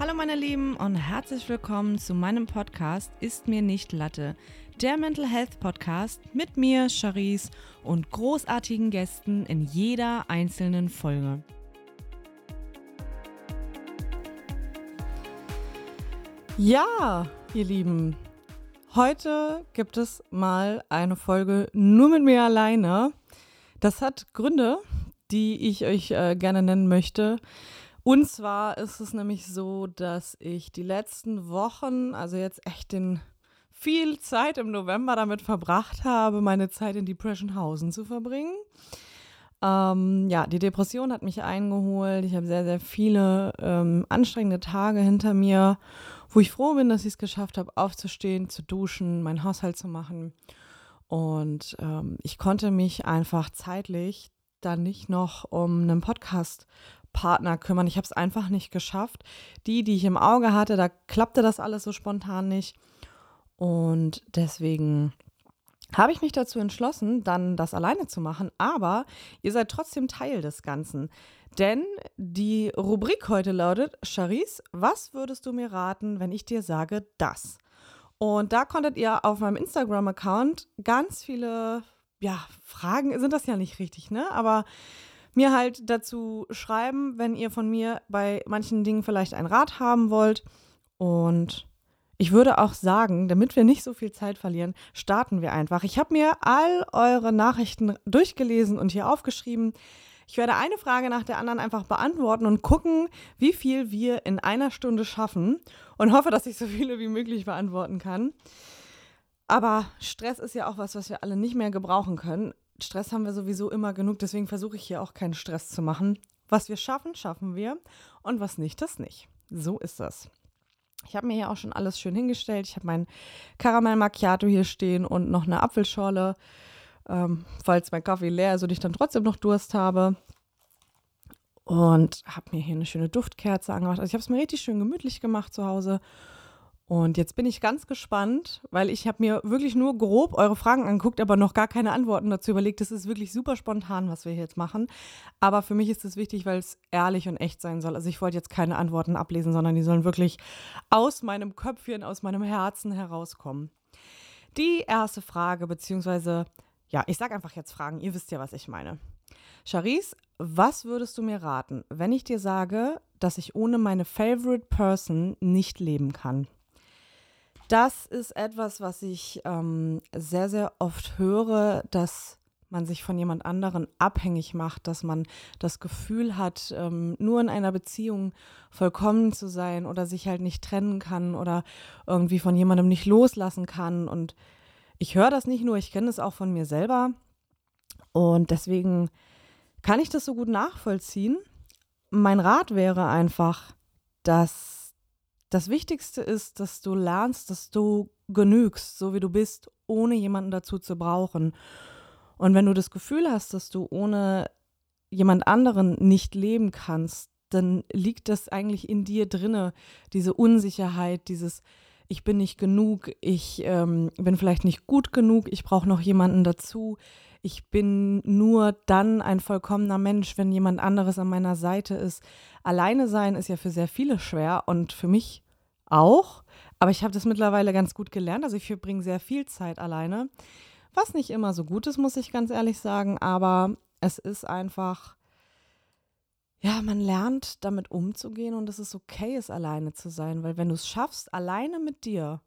Hallo meine Lieben und herzlich willkommen zu meinem Podcast Ist mir nicht Latte, der Mental Health Podcast mit mir, Charisse und großartigen Gästen in jeder einzelnen Folge. Ja, ihr Lieben, heute gibt es mal eine Folge nur mit mir alleine. Das hat Gründe, die ich euch äh, gerne nennen möchte. Und zwar ist es nämlich so, dass ich die letzten Wochen, also jetzt echt den viel Zeit im November damit verbracht habe, meine Zeit in Depressionhausen zu verbringen. Ähm, ja, die Depression hat mich eingeholt. Ich habe sehr, sehr viele ähm, anstrengende Tage hinter mir, wo ich froh bin, dass ich es geschafft habe, aufzustehen, zu duschen, meinen Haushalt zu machen. Und ähm, ich konnte mich einfach zeitlich dann nicht noch um einen Podcast Partner kümmern. Ich habe es einfach nicht geschafft. Die, die ich im Auge hatte, da klappte das alles so spontan nicht. Und deswegen habe ich mich dazu entschlossen, dann das alleine zu machen. Aber ihr seid trotzdem Teil des Ganzen. Denn die Rubrik heute lautet, Charisse, was würdest du mir raten, wenn ich dir sage das? Und da konntet ihr auf meinem Instagram-Account ganz viele, ja, Fragen sind das ja nicht richtig, ne? Aber mir halt dazu schreiben, wenn ihr von mir bei manchen Dingen vielleicht einen Rat haben wollt. Und ich würde auch sagen, damit wir nicht so viel Zeit verlieren, starten wir einfach. Ich habe mir all eure Nachrichten durchgelesen und hier aufgeschrieben. Ich werde eine Frage nach der anderen einfach beantworten und gucken, wie viel wir in einer Stunde schaffen und hoffe, dass ich so viele wie möglich beantworten kann. Aber Stress ist ja auch was, was wir alle nicht mehr gebrauchen können. Stress haben wir sowieso immer genug, deswegen versuche ich hier auch keinen Stress zu machen. Was wir schaffen, schaffen wir und was nicht, das nicht. So ist das. Ich habe mir hier auch schon alles schön hingestellt. Ich habe mein Karamell Macchiato hier stehen und noch eine Apfelschorle, ähm, falls mein Kaffee leer ist und ich dann trotzdem noch Durst habe. Und habe mir hier eine schöne Duftkerze angemacht. Also ich habe es mir richtig schön gemütlich gemacht zu Hause und jetzt bin ich ganz gespannt, weil ich habe mir wirklich nur grob eure Fragen angeguckt, aber noch gar keine Antworten dazu überlegt. Das ist wirklich super spontan, was wir hier jetzt machen. Aber für mich ist es wichtig, weil es ehrlich und echt sein soll. Also ich wollte jetzt keine Antworten ablesen, sondern die sollen wirklich aus meinem Köpfchen, aus meinem Herzen herauskommen. Die erste Frage, beziehungsweise, ja, ich sage einfach jetzt Fragen. Ihr wisst ja, was ich meine. Charisse, was würdest du mir raten, wenn ich dir sage, dass ich ohne meine Favorite Person nicht leben kann? Das ist etwas, was ich ähm, sehr, sehr oft höre, dass man sich von jemand anderen abhängig macht, dass man das Gefühl hat, ähm, nur in einer Beziehung vollkommen zu sein oder sich halt nicht trennen kann oder irgendwie von jemandem nicht loslassen kann. Und ich höre das nicht nur, ich kenne es auch von mir selber. Und deswegen kann ich das so gut nachvollziehen. Mein Rat wäre einfach, dass das Wichtigste ist, dass du lernst, dass du genügst, so wie du bist, ohne jemanden dazu zu brauchen. Und wenn du das Gefühl hast, dass du ohne jemand anderen nicht leben kannst, dann liegt das eigentlich in dir drinne, diese Unsicherheit, dieses ich bin nicht genug, ich ähm, bin vielleicht nicht gut genug, ich brauche noch jemanden dazu, ich bin nur dann ein vollkommener Mensch, wenn jemand anderes an meiner Seite ist. Alleine sein ist ja für sehr viele schwer und für mich auch. Aber ich habe das mittlerweile ganz gut gelernt. Also ich verbringe sehr viel Zeit alleine. Was nicht immer so gut ist, muss ich ganz ehrlich sagen. Aber es ist einfach, ja, man lernt damit umzugehen und es ist okay, es alleine zu sein. Weil wenn du es schaffst, alleine mit dir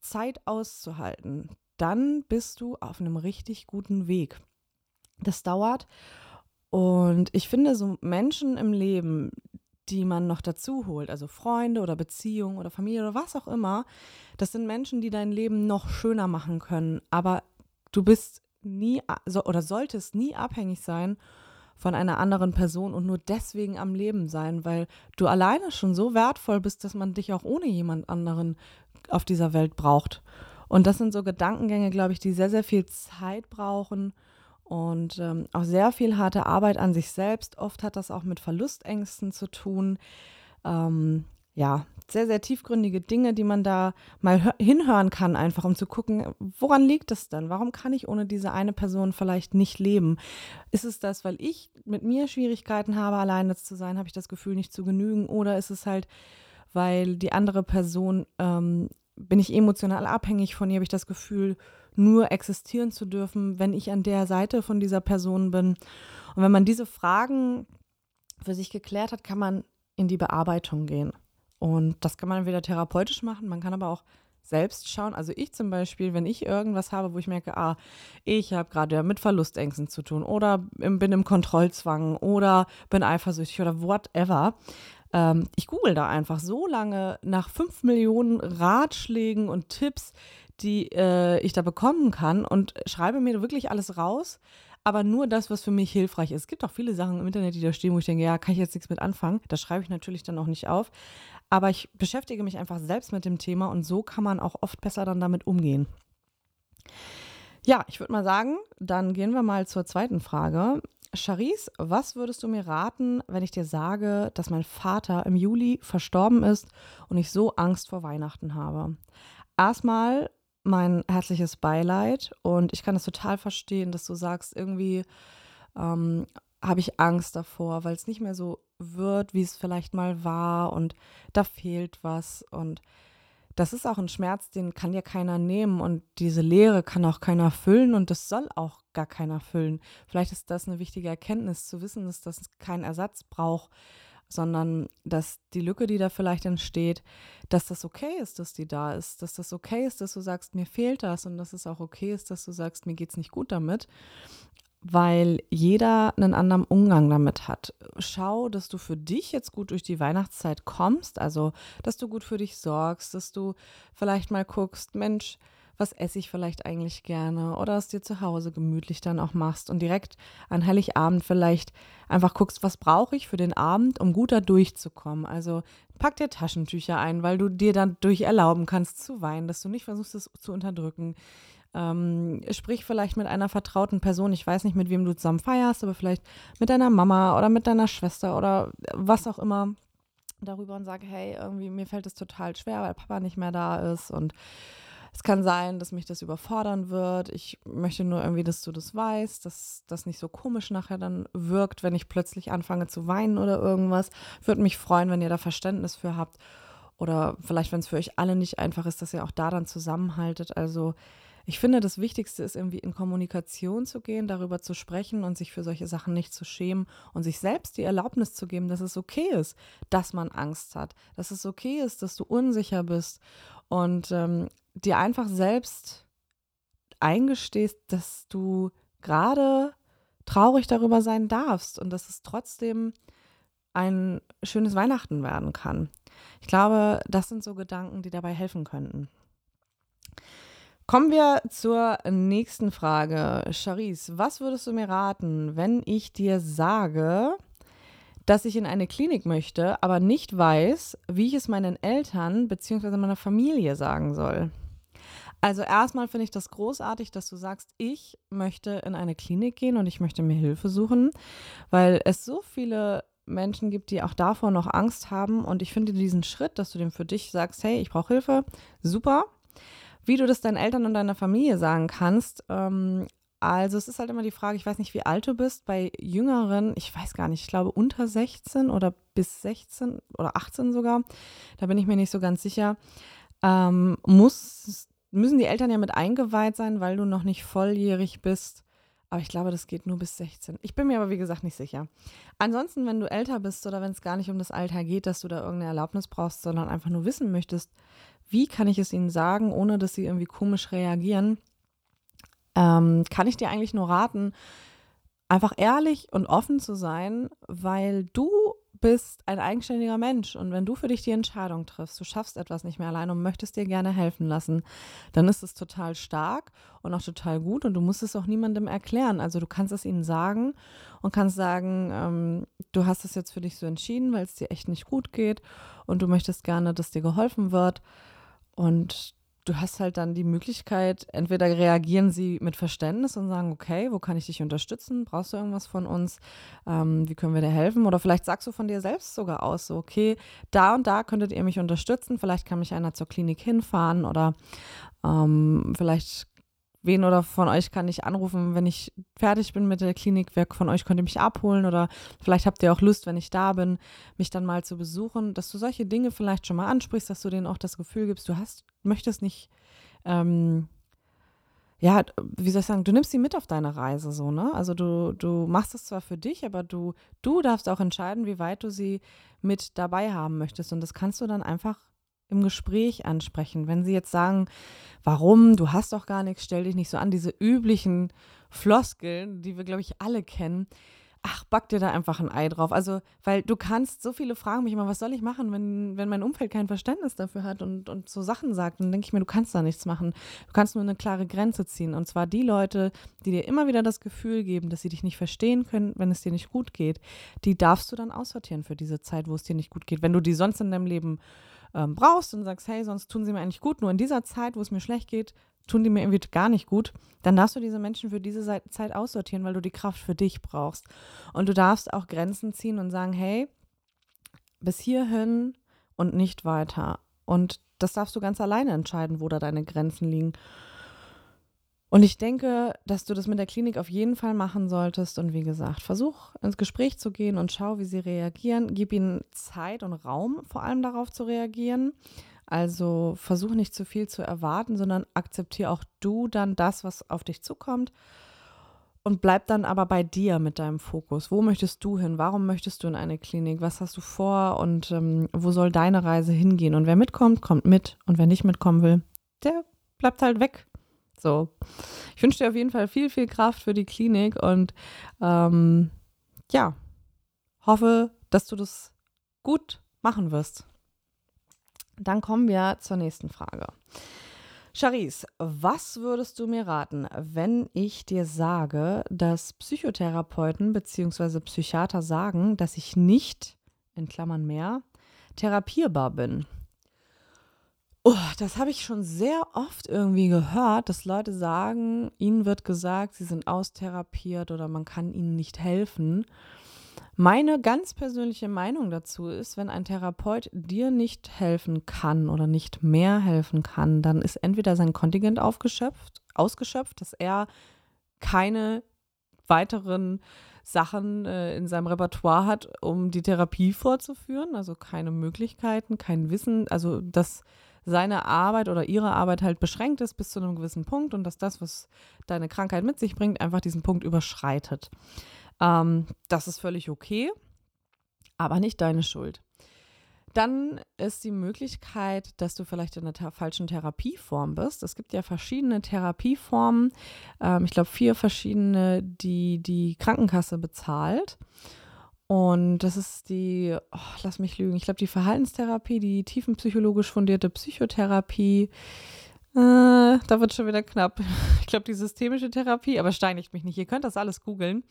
Zeit auszuhalten, dann bist du auf einem richtig guten Weg. Das dauert. Und ich finde, so Menschen im Leben, die man noch dazu holt, also Freunde oder Beziehungen oder Familie oder was auch immer, das sind Menschen, die dein Leben noch schöner machen können. Aber du bist nie oder solltest nie abhängig sein von einer anderen Person und nur deswegen am Leben sein, weil du alleine schon so wertvoll bist, dass man dich auch ohne jemand anderen auf dieser Welt braucht. Und das sind so Gedankengänge, glaube ich, die sehr, sehr viel Zeit brauchen und ähm, auch sehr viel harte Arbeit an sich selbst. Oft hat das auch mit Verlustängsten zu tun. Ähm, ja, sehr, sehr tiefgründige Dinge, die man da mal hinhören kann, einfach um zu gucken, woran liegt es denn? Warum kann ich ohne diese eine Person vielleicht nicht leben? Ist es das, weil ich mit mir Schwierigkeiten habe, alleine zu sein? Habe ich das Gefühl, nicht zu genügen? Oder ist es halt weil die andere Person, ähm, bin ich emotional abhängig von ihr, habe ich das Gefühl, nur existieren zu dürfen, wenn ich an der Seite von dieser Person bin. Und wenn man diese Fragen für sich geklärt hat, kann man in die Bearbeitung gehen. Und das kann man entweder therapeutisch machen, man kann aber auch selbst schauen. Also ich zum Beispiel, wenn ich irgendwas habe, wo ich merke, ah, ich habe gerade mit Verlustängsten zu tun oder bin im Kontrollzwang oder bin eifersüchtig oder whatever. Ähm, ich google da einfach so lange nach fünf Millionen Ratschlägen und Tipps, die äh, ich da bekommen kann und schreibe mir wirklich alles raus, aber nur das, was für mich hilfreich ist. Es gibt auch viele Sachen im Internet, die da stehen, wo ich denke, ja, kann ich jetzt nichts mit anfangen. Das schreibe ich natürlich dann auch nicht auf. Aber ich beschäftige mich einfach selbst mit dem Thema und so kann man auch oft besser dann damit umgehen. Ja, ich würde mal sagen, dann gehen wir mal zur zweiten Frage. Charisse, was würdest du mir raten, wenn ich dir sage, dass mein Vater im Juli verstorben ist und ich so Angst vor Weihnachten habe? Erstmal mein herzliches Beileid und ich kann es total verstehen, dass du sagst, irgendwie ähm, habe ich Angst davor, weil es nicht mehr so wird, wie es vielleicht mal war und da fehlt was und das ist auch ein Schmerz, den kann ja keiner nehmen und diese Leere kann auch keiner füllen und das soll auch gar keiner füllen. Vielleicht ist das eine wichtige Erkenntnis zu wissen, dass das keinen Ersatz braucht, sondern dass die Lücke, die da vielleicht entsteht, dass das okay ist, dass die da ist, dass das okay ist, dass du sagst, mir fehlt das und dass es auch okay ist, dass du sagst, mir geht es nicht gut damit weil jeder einen anderen Umgang damit hat. Schau, dass du für dich jetzt gut durch die Weihnachtszeit kommst, also dass du gut für dich sorgst, dass du vielleicht mal guckst, Mensch, was esse ich vielleicht eigentlich gerne oder es dir zu Hause gemütlich dann auch machst und direkt an Heiligabend vielleicht einfach guckst, was brauche ich für den Abend, um gut da durchzukommen. Also pack dir Taschentücher ein, weil du dir dann durch erlauben kannst zu weinen, dass du nicht versuchst, es zu unterdrücken. Ähm, sprich vielleicht mit einer vertrauten Person. Ich weiß nicht, mit wem du zusammen feierst, aber vielleicht mit deiner Mama oder mit deiner Schwester oder was auch immer darüber und sage, hey, irgendwie mir fällt es total schwer, weil Papa nicht mehr da ist und es kann sein, dass mich das überfordern wird. Ich möchte nur irgendwie, dass du das weißt, dass das nicht so komisch nachher dann wirkt, wenn ich plötzlich anfange zu weinen oder irgendwas. Würde mich freuen, wenn ihr da Verständnis für habt. Oder vielleicht, wenn es für euch alle nicht einfach ist, dass ihr auch da dann zusammenhaltet. Also ich finde, das Wichtigste ist irgendwie in Kommunikation zu gehen, darüber zu sprechen und sich für solche Sachen nicht zu schämen und sich selbst die Erlaubnis zu geben, dass es okay ist, dass man Angst hat, dass es okay ist, dass du unsicher bist und ähm, dir einfach selbst eingestehst, dass du gerade traurig darüber sein darfst und dass es trotzdem ein schönes Weihnachten werden kann. Ich glaube, das sind so Gedanken, die dabei helfen könnten. Kommen wir zur nächsten Frage. Charisse, was würdest du mir raten, wenn ich dir sage, dass ich in eine Klinik möchte, aber nicht weiß, wie ich es meinen Eltern bzw. meiner Familie sagen soll? Also erstmal finde ich das großartig, dass du sagst, ich möchte in eine Klinik gehen und ich möchte mir Hilfe suchen, weil es so viele Menschen gibt, die auch davor noch Angst haben. Und ich finde diesen Schritt, dass du dem für dich sagst, hey, ich brauche Hilfe, super. Wie du das deinen Eltern und deiner Familie sagen kannst, ähm, also es ist halt immer die Frage, ich weiß nicht, wie alt du bist. Bei Jüngeren, ich weiß gar nicht, ich glaube unter 16 oder bis 16 oder 18 sogar, da bin ich mir nicht so ganz sicher, ähm, muss, müssen die Eltern ja mit eingeweiht sein, weil du noch nicht volljährig bist. Aber ich glaube, das geht nur bis 16. Ich bin mir aber, wie gesagt, nicht sicher. Ansonsten, wenn du älter bist oder wenn es gar nicht um das Alter geht, dass du da irgendeine Erlaubnis brauchst, sondern einfach nur wissen möchtest, wie kann ich es ihnen sagen, ohne dass sie irgendwie komisch reagieren, ähm, kann ich dir eigentlich nur raten, einfach ehrlich und offen zu sein, weil du bist ein eigenständiger Mensch und wenn du für dich die Entscheidung triffst, du schaffst etwas nicht mehr allein und möchtest dir gerne helfen lassen, dann ist es total stark und auch total gut und du musst es auch niemandem erklären. Also du kannst es ihnen sagen und kannst sagen, ähm, du hast es jetzt für dich so entschieden, weil es dir echt nicht gut geht und du möchtest gerne, dass dir geholfen wird und du hast halt dann die Möglichkeit, entweder reagieren sie mit Verständnis und sagen, okay, wo kann ich dich unterstützen? Brauchst du irgendwas von uns? Ähm, wie können wir dir helfen? Oder vielleicht sagst du von dir selbst sogar aus, so, okay, da und da könntet ihr mich unterstützen. Vielleicht kann mich einer zur Klinik hinfahren oder ähm, vielleicht wen oder von euch kann ich anrufen, wenn ich fertig bin mit der Klinik? Wer von euch könnte mich abholen? Oder vielleicht habt ihr auch Lust, wenn ich da bin, mich dann mal zu besuchen, dass du solche Dinge vielleicht schon mal ansprichst, dass du denen auch das Gefühl gibst, du hast, möchtest nicht, ähm, ja, wie soll ich sagen, du nimmst sie mit auf deine Reise so, ne? Also du, du machst es zwar für dich, aber du, du darfst auch entscheiden, wie weit du sie mit dabei haben möchtest. Und das kannst du dann einfach im Gespräch ansprechen. Wenn sie jetzt sagen, warum, du hast doch gar nichts, stell dich nicht so an, diese üblichen Floskeln, die wir, glaube ich, alle kennen, ach, back dir da einfach ein Ei drauf. Also, weil du kannst, so viele fragen mich immer, was soll ich machen, wenn, wenn mein Umfeld kein Verständnis dafür hat und, und so Sachen sagt. Dann denke ich mir, du kannst da nichts machen. Du kannst nur eine klare Grenze ziehen. Und zwar die Leute, die dir immer wieder das Gefühl geben, dass sie dich nicht verstehen können, wenn es dir nicht gut geht, die darfst du dann aussortieren für diese Zeit, wo es dir nicht gut geht. Wenn du die sonst in deinem Leben ähm, brauchst und sagst, hey, sonst tun sie mir eigentlich gut, nur in dieser Zeit, wo es mir schlecht geht, tun die mir irgendwie gar nicht gut, dann darfst du diese Menschen für diese Zeit aussortieren, weil du die Kraft für dich brauchst. Und du darfst auch Grenzen ziehen und sagen, hey, bis hierhin und nicht weiter. Und das darfst du ganz alleine entscheiden, wo da deine Grenzen liegen. Und ich denke, dass du das mit der Klinik auf jeden Fall machen solltest. Und wie gesagt, versuch ins Gespräch zu gehen und schau, wie sie reagieren. Gib ihnen Zeit und Raum, vor allem darauf zu reagieren. Also versuch nicht zu viel zu erwarten, sondern akzeptiere auch du dann das, was auf dich zukommt. Und bleib dann aber bei dir mit deinem Fokus. Wo möchtest du hin? Warum möchtest du in eine Klinik? Was hast du vor? Und ähm, wo soll deine Reise hingehen? Und wer mitkommt, kommt mit. Und wer nicht mitkommen will, der bleibt halt weg. So. Ich wünsche dir auf jeden Fall viel, viel Kraft für die Klinik und ähm, ja, hoffe, dass du das gut machen wirst. Dann kommen wir zur nächsten Frage. Charisse, was würdest du mir raten, wenn ich dir sage, dass Psychotherapeuten bzw. Psychiater sagen, dass ich nicht, in Klammern mehr, therapierbar bin? Oh, das habe ich schon sehr oft irgendwie gehört, dass Leute sagen, ihnen wird gesagt, sie sind austherapiert oder man kann ihnen nicht helfen. Meine ganz persönliche Meinung dazu ist, wenn ein Therapeut dir nicht helfen kann oder nicht mehr helfen kann, dann ist entweder sein Kontingent aufgeschöpft, ausgeschöpft, dass er keine weiteren Sachen äh, in seinem Repertoire hat, um die Therapie fortzuführen, also keine Möglichkeiten, kein Wissen, also dass seine Arbeit oder ihre Arbeit halt beschränkt ist bis zu einem gewissen Punkt und dass das, was deine Krankheit mit sich bringt, einfach diesen Punkt überschreitet. Ähm, das ist völlig okay, aber nicht deine Schuld. Dann ist die Möglichkeit, dass du vielleicht in einer falschen Therapieform bist. Es gibt ja verschiedene Therapieformen. Ähm, ich glaube, vier verschiedene, die die Krankenkasse bezahlt. Und das ist die, oh, lass mich lügen, ich glaube, die Verhaltenstherapie, die tiefenpsychologisch fundierte Psychotherapie. Äh, da wird schon wieder knapp. Ich glaube, die systemische Therapie, aber steinigt mich nicht. Ihr könnt das alles googeln.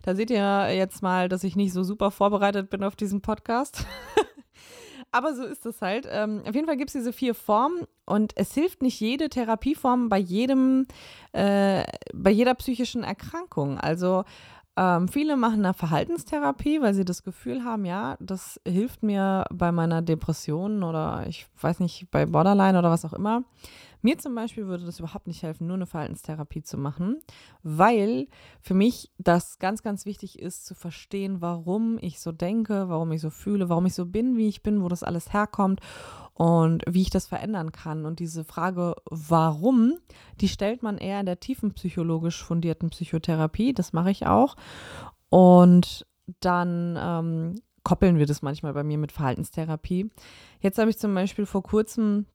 Da seht ihr jetzt mal, dass ich nicht so super vorbereitet bin auf diesen Podcast. aber so ist es halt. Ähm, auf jeden Fall gibt es diese vier Formen und es hilft nicht jede Therapieform bei jedem, äh, bei jeder psychischen Erkrankung. Also ähm, viele machen eine Verhaltenstherapie, weil sie das Gefühl haben, ja, das hilft mir bei meiner Depression oder ich weiß nicht, bei Borderline oder was auch immer. Mir zum Beispiel würde das überhaupt nicht helfen, nur eine Verhaltenstherapie zu machen, weil für mich das ganz, ganz wichtig ist zu verstehen, warum ich so denke, warum ich so fühle, warum ich so bin, wie ich bin, wo das alles herkommt und wie ich das verändern kann. Und diese Frage, warum, die stellt man eher in der tiefenpsychologisch fundierten Psychotherapie. Das mache ich auch. Und dann ähm, koppeln wir das manchmal bei mir mit Verhaltenstherapie. Jetzt habe ich zum Beispiel vor kurzem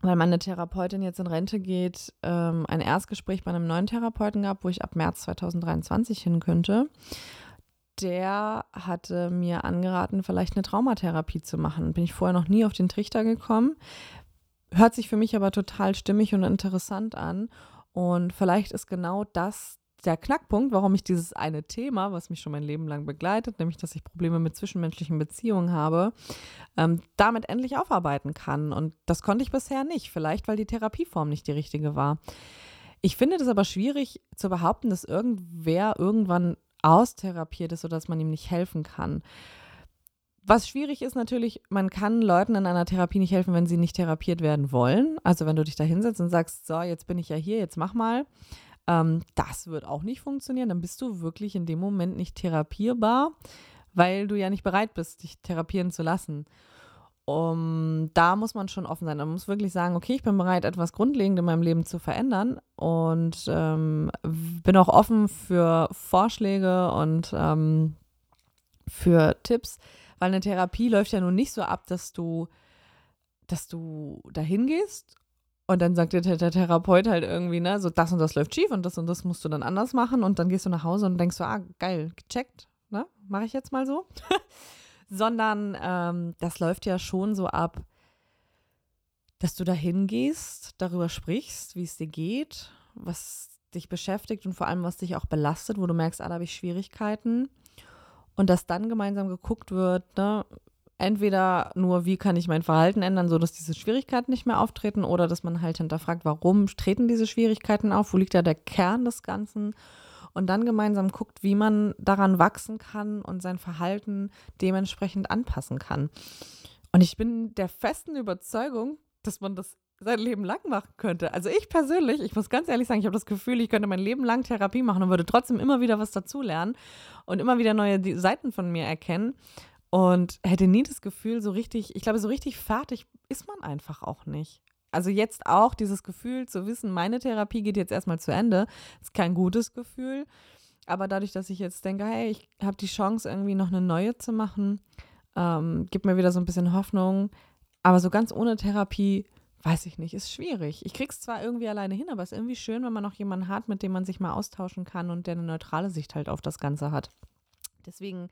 weil meine Therapeutin jetzt in Rente geht, ähm, ein Erstgespräch bei einem neuen Therapeuten gehabt, wo ich ab März 2023 hin könnte. Der hatte mir angeraten, vielleicht eine Traumatherapie zu machen. Bin ich vorher noch nie auf den Trichter gekommen. Hört sich für mich aber total stimmig und interessant an. Und vielleicht ist genau das der Knackpunkt, warum ich dieses eine Thema, was mich schon mein Leben lang begleitet, nämlich dass ich Probleme mit zwischenmenschlichen Beziehungen habe, ähm, damit endlich aufarbeiten kann. Und das konnte ich bisher nicht, vielleicht weil die Therapieform nicht die richtige war. Ich finde das aber schwierig zu behaupten, dass irgendwer irgendwann austherapiert ist oder dass man ihm nicht helfen kann Was schwierig ist natürlich, man kann Leuten in einer Therapie nicht helfen, wenn sie nicht therapiert werden wollen. Also wenn du dich da hinsetzt und sagst, so, jetzt bin ich ja hier, jetzt mach mal. Ähm, das wird auch nicht funktionieren. Dann bist du wirklich in dem Moment nicht therapierbar, weil du ja nicht bereit bist, dich therapieren zu lassen. Um, da muss man schon offen sein. Man muss wirklich sagen, okay, ich bin bereit, etwas grundlegend in meinem Leben zu verändern und ähm, bin auch offen für Vorschläge und ähm, für Tipps, weil eine Therapie läuft ja nun nicht so ab, dass du, dass du dahin gehst und dann sagt dir der, Therapeut halt irgendwie, ne, so das und das läuft schief und das und das musst du dann anders machen und dann gehst du nach Hause und denkst so, ah, geil, gecheckt, ne, mache ich jetzt mal so. Sondern ähm, das läuft ja schon so ab, dass du dahin gehst, darüber sprichst, wie es dir geht, was dich beschäftigt und vor allem, was dich auch belastet, wo du merkst, ah, da habe ich Schwierigkeiten und dass dann gemeinsam geguckt wird, ne, entweder nur, wie kann ich mein Verhalten ändern, sodass diese Schwierigkeiten nicht mehr auftreten, oder dass man halt hinterfragt, warum treten diese Schwierigkeiten auf, wo liegt da der Kern des Ganzen und dann gemeinsam guckt, wie man daran wachsen kann und sein Verhalten dementsprechend anpassen kann. Und ich bin der festen Überzeugung, dass man das sein Leben lang machen könnte. Also ich persönlich, ich muss ganz ehrlich sagen, ich habe das Gefühl, ich könnte mein Leben lang Therapie machen und würde trotzdem immer wieder was dazulernen und immer wieder neue Seiten von mir erkennen und hätte nie das Gefühl, so richtig, ich glaube, so richtig fertig ist man einfach auch nicht. Also jetzt auch dieses Gefühl zu wissen, meine Therapie geht jetzt erstmal zu Ende, ist kein gutes Gefühl. Aber dadurch, dass ich jetzt denke, hey, ich habe die Chance, irgendwie noch eine neue zu machen, ähm, gibt mir wieder so ein bisschen Hoffnung. Aber so ganz ohne Therapie weiß ich nicht, ist schwierig. Ich krieg's zwar irgendwie alleine hin, aber es ist irgendwie schön, wenn man noch jemanden hat, mit dem man sich mal austauschen kann und der eine neutrale Sicht halt auf das Ganze hat. Deswegen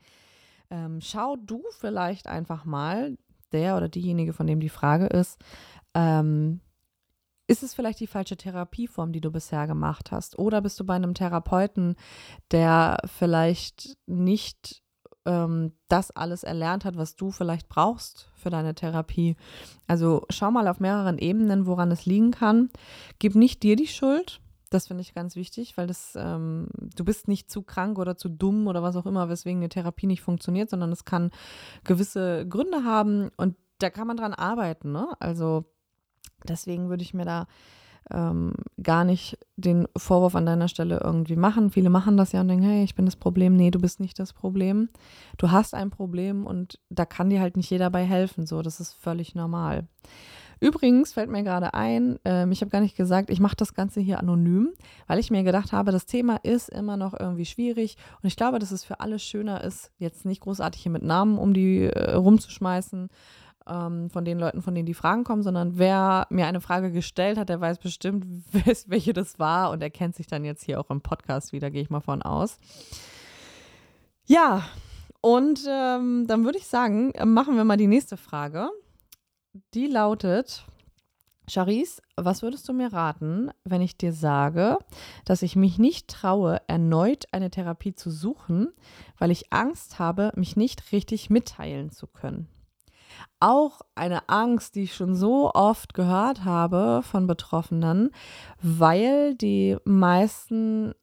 ähm, schau du vielleicht einfach mal, der oder diejenige, von dem die Frage ist, ähm, ist es vielleicht die falsche Therapieform, die du bisher gemacht hast? Oder bist du bei einem Therapeuten, der vielleicht nicht ähm, das alles erlernt hat, was du vielleicht brauchst für deine Therapie. Also schau mal auf mehreren Ebenen, woran es liegen kann. Gib nicht dir die Schuld. Das finde ich ganz wichtig, weil das, ähm, du bist nicht zu krank oder zu dumm oder was auch immer, weswegen eine Therapie nicht funktioniert, sondern es kann gewisse Gründe haben und da kann man dran arbeiten. Ne? Also deswegen würde ich mir da ähm, gar nicht den Vorwurf an deiner Stelle irgendwie machen. Viele machen das ja und denken, hey, ich bin das Problem. Nee, du bist nicht das Problem. Du hast ein Problem und da kann dir halt nicht jeder bei helfen. So, das ist völlig normal. Übrigens fällt mir gerade ein, ähm, ich habe gar nicht gesagt, ich mache das Ganze hier anonym, weil ich mir gedacht habe, das Thema ist immer noch irgendwie schwierig und ich glaube, dass es für alle schöner ist, jetzt nicht großartig hier mit Namen um die äh, rumzuschmeißen, ähm, von den Leuten, von denen die Fragen kommen, sondern wer mir eine Frage gestellt hat, der weiß bestimmt, welche das war und er kennt sich dann jetzt hier auch im Podcast wieder, gehe ich mal von aus. Ja, und ähm, dann würde ich sagen, machen wir mal die nächste Frage. Die lautet, Charisse, was würdest du mir raten, wenn ich dir sage, dass ich mich nicht traue, erneut eine Therapie zu suchen, weil ich Angst habe, mich nicht richtig mitteilen zu können? auch eine Angst, die ich schon so oft gehört habe von Betroffenen, weil die meisten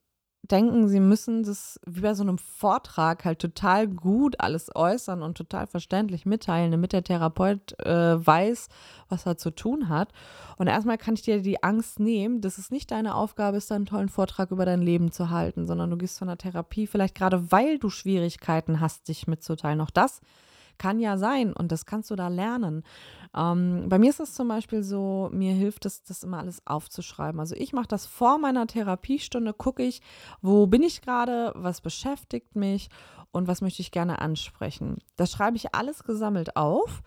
denken, sie müssen das wie bei so einem Vortrag halt total gut alles äußern und total verständlich mitteilen, damit der Therapeut äh, weiß, was er zu tun hat. Und erstmal kann ich dir die Angst nehmen, dass es nicht deine Aufgabe ist, einen tollen Vortrag über dein Leben zu halten, sondern du gehst von der Therapie vielleicht gerade, weil du Schwierigkeiten hast, dich mitzuteilen. Auch das kann ja sein und das kannst du da lernen. Ähm, bei mir ist es zum Beispiel so, mir hilft es, das immer alles aufzuschreiben. Also ich mache das vor meiner Therapiestunde, gucke ich, wo bin ich gerade, was beschäftigt mich und was möchte ich gerne ansprechen. Das schreibe ich alles gesammelt auf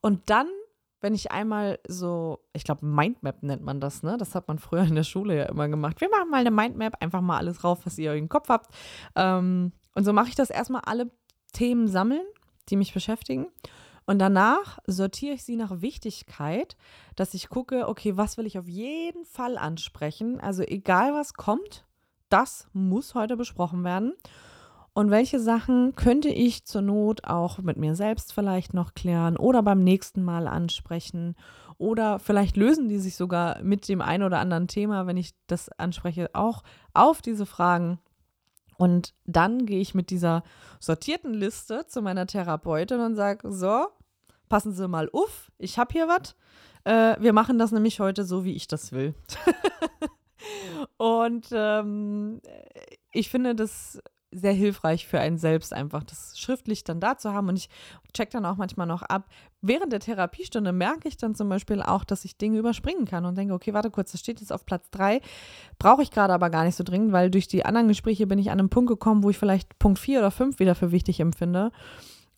und dann wenn ich einmal so, ich glaube, Mindmap nennt man das, ne? Das hat man früher in der Schule ja immer gemacht. Wir machen mal eine Mindmap, einfach mal alles drauf, was ihr im Kopf habt. Ähm, und so mache ich das erstmal alle Themen sammeln die mich beschäftigen. Und danach sortiere ich sie nach Wichtigkeit, dass ich gucke, okay, was will ich auf jeden Fall ansprechen? Also egal was kommt, das muss heute besprochen werden. Und welche Sachen könnte ich zur Not auch mit mir selbst vielleicht noch klären oder beim nächsten Mal ansprechen? Oder vielleicht lösen die sich sogar mit dem ein oder anderen Thema, wenn ich das anspreche, auch auf diese Fragen Und dann gehe ich mit dieser sortierten Liste zu meiner Therapeutin und sage, so, passen Sie mal auf, ich habe hier was. Äh, wir machen das nämlich heute so, wie ich das will. und ähm, ich finde das sehr hilfreich für einen selbst, einfach das schriftlich dann da zu haben. Und ich check dann auch manchmal noch ab. Während der Therapiestunde merke ich dann zum Beispiel auch, dass ich Dinge überspringen kann und denke, okay, warte kurz, das steht jetzt auf Platz drei, brauche ich gerade aber gar nicht so dringend, weil durch die anderen Gespräche bin ich an einem Punkt gekommen, wo ich vielleicht Punkt vier oder fünf wieder für wichtig empfinde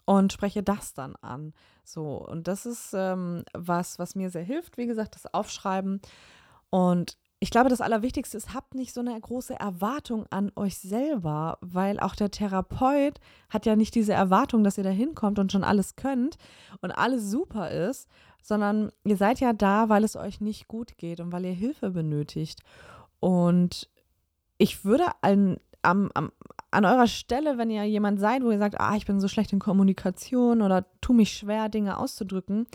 und spreche das dann an. So, und das ist ähm, was, was mir sehr hilft, wie gesagt, das Aufschreiben. Und ich glaube, das Allerwichtigste ist, habt nicht so eine große Erwartung an euch selber, weil auch der Therapeut hat ja nicht diese Erwartung, dass ihr da hinkommt und schon alles könnt und alles super ist, sondern ihr seid ja da, weil es euch nicht gut geht und weil ihr Hilfe benötigt. Und ich würde an, am, am, an eurer Stelle, wenn ihr jemand seid, wo ihr sagt, ah, ich bin so schlecht in Kommunikation oder tu mich schwer, Dinge auszudrücken,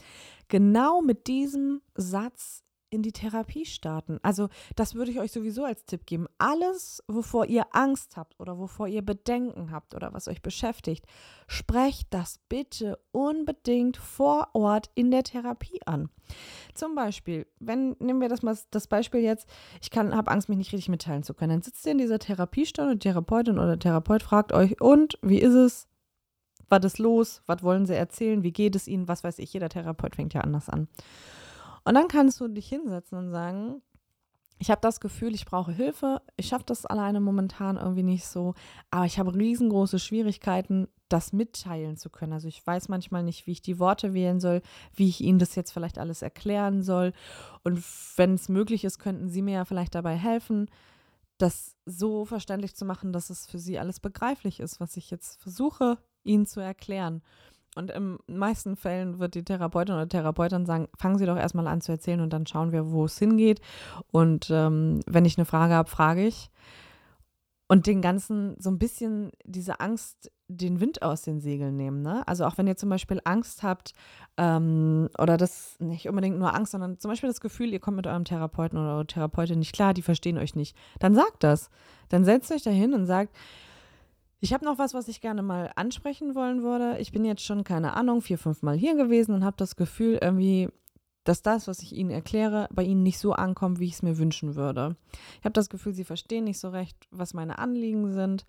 genau mit diesem Satz in die Therapie starten. Also das würde ich euch sowieso als Tipp geben. Alles, wovor ihr Angst habt oder wovor ihr Bedenken habt oder was euch beschäftigt, sprecht das bitte unbedingt vor Ort in der Therapie an. Zum Beispiel, wenn, nehmen wir das mal das Beispiel jetzt, ich habe Angst, mich nicht richtig mitteilen zu können. Dann sitzt ihr in dieser Therapiestunde und Therapeutin oder Therapeut fragt euch, und wie ist es? Was ist los? Was wollen sie erzählen? Wie geht es ihnen? Was weiß ich, jeder Therapeut fängt ja anders an. Und dann kannst du dich hinsetzen und sagen, ich habe das Gefühl, ich brauche Hilfe. Ich schaffe das alleine momentan irgendwie nicht so. Aber ich habe riesengroße Schwierigkeiten, das mitteilen zu können. Also ich weiß manchmal nicht, wie ich die Worte wählen soll, wie ich Ihnen das jetzt vielleicht alles erklären soll. Und wenn es möglich ist, könnten Sie mir ja vielleicht dabei helfen, das so verständlich zu machen, dass es für Sie alles begreiflich ist, was ich jetzt versuche, Ihnen zu erklären. Und in meisten Fällen wird die Therapeutin oder Therapeutin sagen, fangen Sie doch erstmal an zu erzählen und dann schauen wir, wo es hingeht. Und ähm, wenn ich eine Frage habe, frage ich. Und den ganzen, so ein bisschen diese Angst, den Wind aus den Segeln nehmen. Ne? Also auch wenn ihr zum Beispiel Angst habt, ähm, oder das nicht unbedingt nur Angst, sondern zum Beispiel das Gefühl, ihr kommt mit eurem Therapeuten oder eurer Therapeutin nicht klar, die verstehen euch nicht, dann sagt das. Dann setzt euch dahin und sagt, ich habe noch was, was ich gerne mal ansprechen wollen würde. Ich bin jetzt schon, keine Ahnung, vier, fünf Mal hier gewesen und habe das Gefühl irgendwie, dass das, was ich Ihnen erkläre, bei Ihnen nicht so ankommt, wie ich es mir wünschen würde. Ich habe das Gefühl, Sie verstehen nicht so recht, was meine Anliegen sind.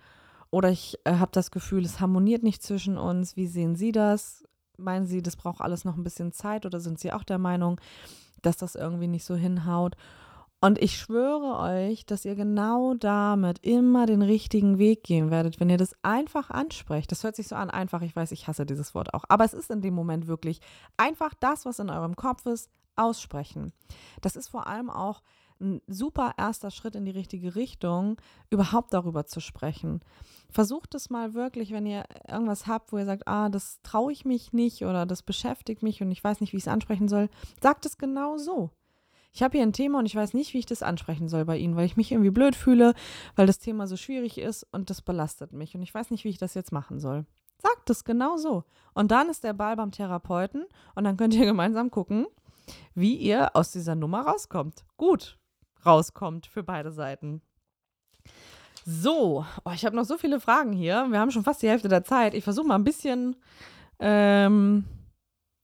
Oder ich äh, habe das Gefühl, es harmoniert nicht zwischen uns. Wie sehen Sie das? Meinen Sie, das braucht alles noch ein bisschen Zeit? Oder sind Sie auch der Meinung, dass das irgendwie nicht so hinhaut? Und ich schwöre euch, dass ihr genau damit immer den richtigen Weg gehen werdet, wenn ihr das einfach ansprecht. Das hört sich so an, einfach, ich weiß, ich hasse dieses Wort auch. Aber es ist in dem Moment wirklich einfach das, was in eurem Kopf ist, aussprechen. Das ist vor allem auch ein super erster Schritt in die richtige Richtung, überhaupt darüber zu sprechen. Versucht es mal wirklich, wenn ihr irgendwas habt, wo ihr sagt, ah, das traue ich mich nicht oder das beschäftigt mich und ich weiß nicht, wie ich es ansprechen soll, sagt es genau so ich habe hier ein Thema und ich weiß nicht, wie ich das ansprechen soll bei Ihnen, weil ich mich irgendwie blöd fühle, weil das Thema so schwierig ist und das belastet mich und ich weiß nicht, wie ich das jetzt machen soll. Sagt es genau so. Und dann ist der Ball beim Therapeuten und dann könnt ihr gemeinsam gucken, wie ihr aus dieser Nummer rauskommt. Gut rauskommt für beide Seiten. So, oh, ich habe noch so viele Fragen hier. Wir haben schon fast die Hälfte der Zeit. Ich versuche mal ein bisschen, ähm,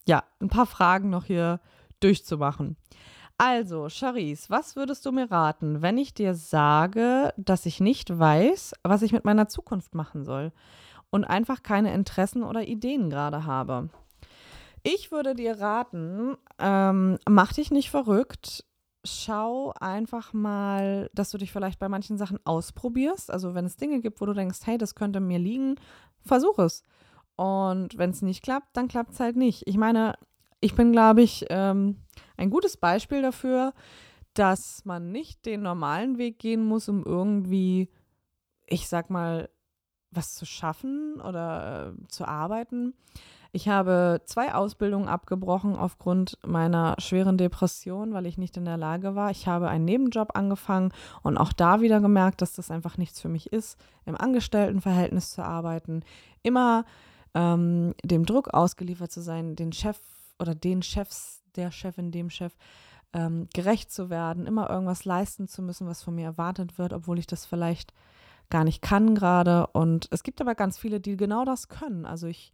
ja, ein paar Fragen noch hier durchzumachen. Also, Charisse, was würdest du mir raten, wenn ich dir sage, dass ich nicht weiß, was ich mit meiner Zukunft machen soll und einfach keine Interessen oder Ideen gerade habe? Ich würde dir raten, ähm, mach dich nicht verrückt. Schau einfach mal, dass du dich vielleicht bei manchen Sachen ausprobierst. Also wenn es Dinge gibt, wo du denkst, hey, das könnte mir liegen, versuch es. Und wenn es nicht klappt, dann klappt es halt nicht. Ich meine, ich bin, glaube ich, ähm, ein gutes Beispiel dafür, dass man nicht den normalen Weg gehen muss, um irgendwie, ich sag mal, was zu schaffen oder äh, zu arbeiten. Ich habe zwei Ausbildungen abgebrochen aufgrund meiner schweren Depression, weil ich nicht in der Lage war. Ich habe einen Nebenjob angefangen und auch da wieder gemerkt, dass das einfach nichts für mich ist, im Angestelltenverhältnis zu arbeiten, immer ähm, dem Druck ausgeliefert zu sein, den Chef oder den Chefs, der Chefin, dem Chef, ähm, gerecht zu werden, immer irgendwas leisten zu müssen, was von mir erwartet wird, obwohl ich das vielleicht gar nicht kann gerade. Und es gibt aber ganz viele, die genau das können. Also ich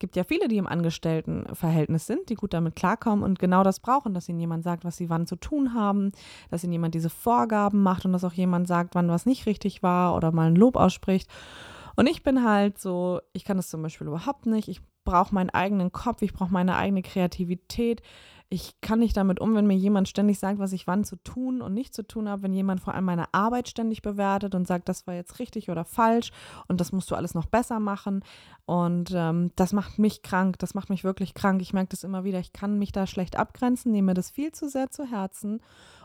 gibt ja viele, die im Angestelltenverhältnis sind, die gut damit klarkommen und genau das brauchen, dass ihnen jemand sagt, was sie wann zu tun haben, dass ihnen jemand diese Vorgaben macht und dass auch jemand sagt, wann was nicht richtig war oder mal ein Lob ausspricht. Und ich bin halt so, ich kann das zum Beispiel überhaupt nicht. Ich brauche meinen eigenen Kopf, ich brauche meine eigene Kreativität ich kann nicht damit um, wenn mir jemand ständig sagt, was ich wann zu tun und nicht zu tun habe, wenn jemand vor allem meine Arbeit ständig bewertet und sagt, das war jetzt richtig oder falsch und das musst du alles noch besser machen. Und ähm, das macht mich krank, das macht mich wirklich krank. Ich merke das immer wieder, ich kann mich da schlecht abgrenzen, nehme das viel zu sehr zu Herzen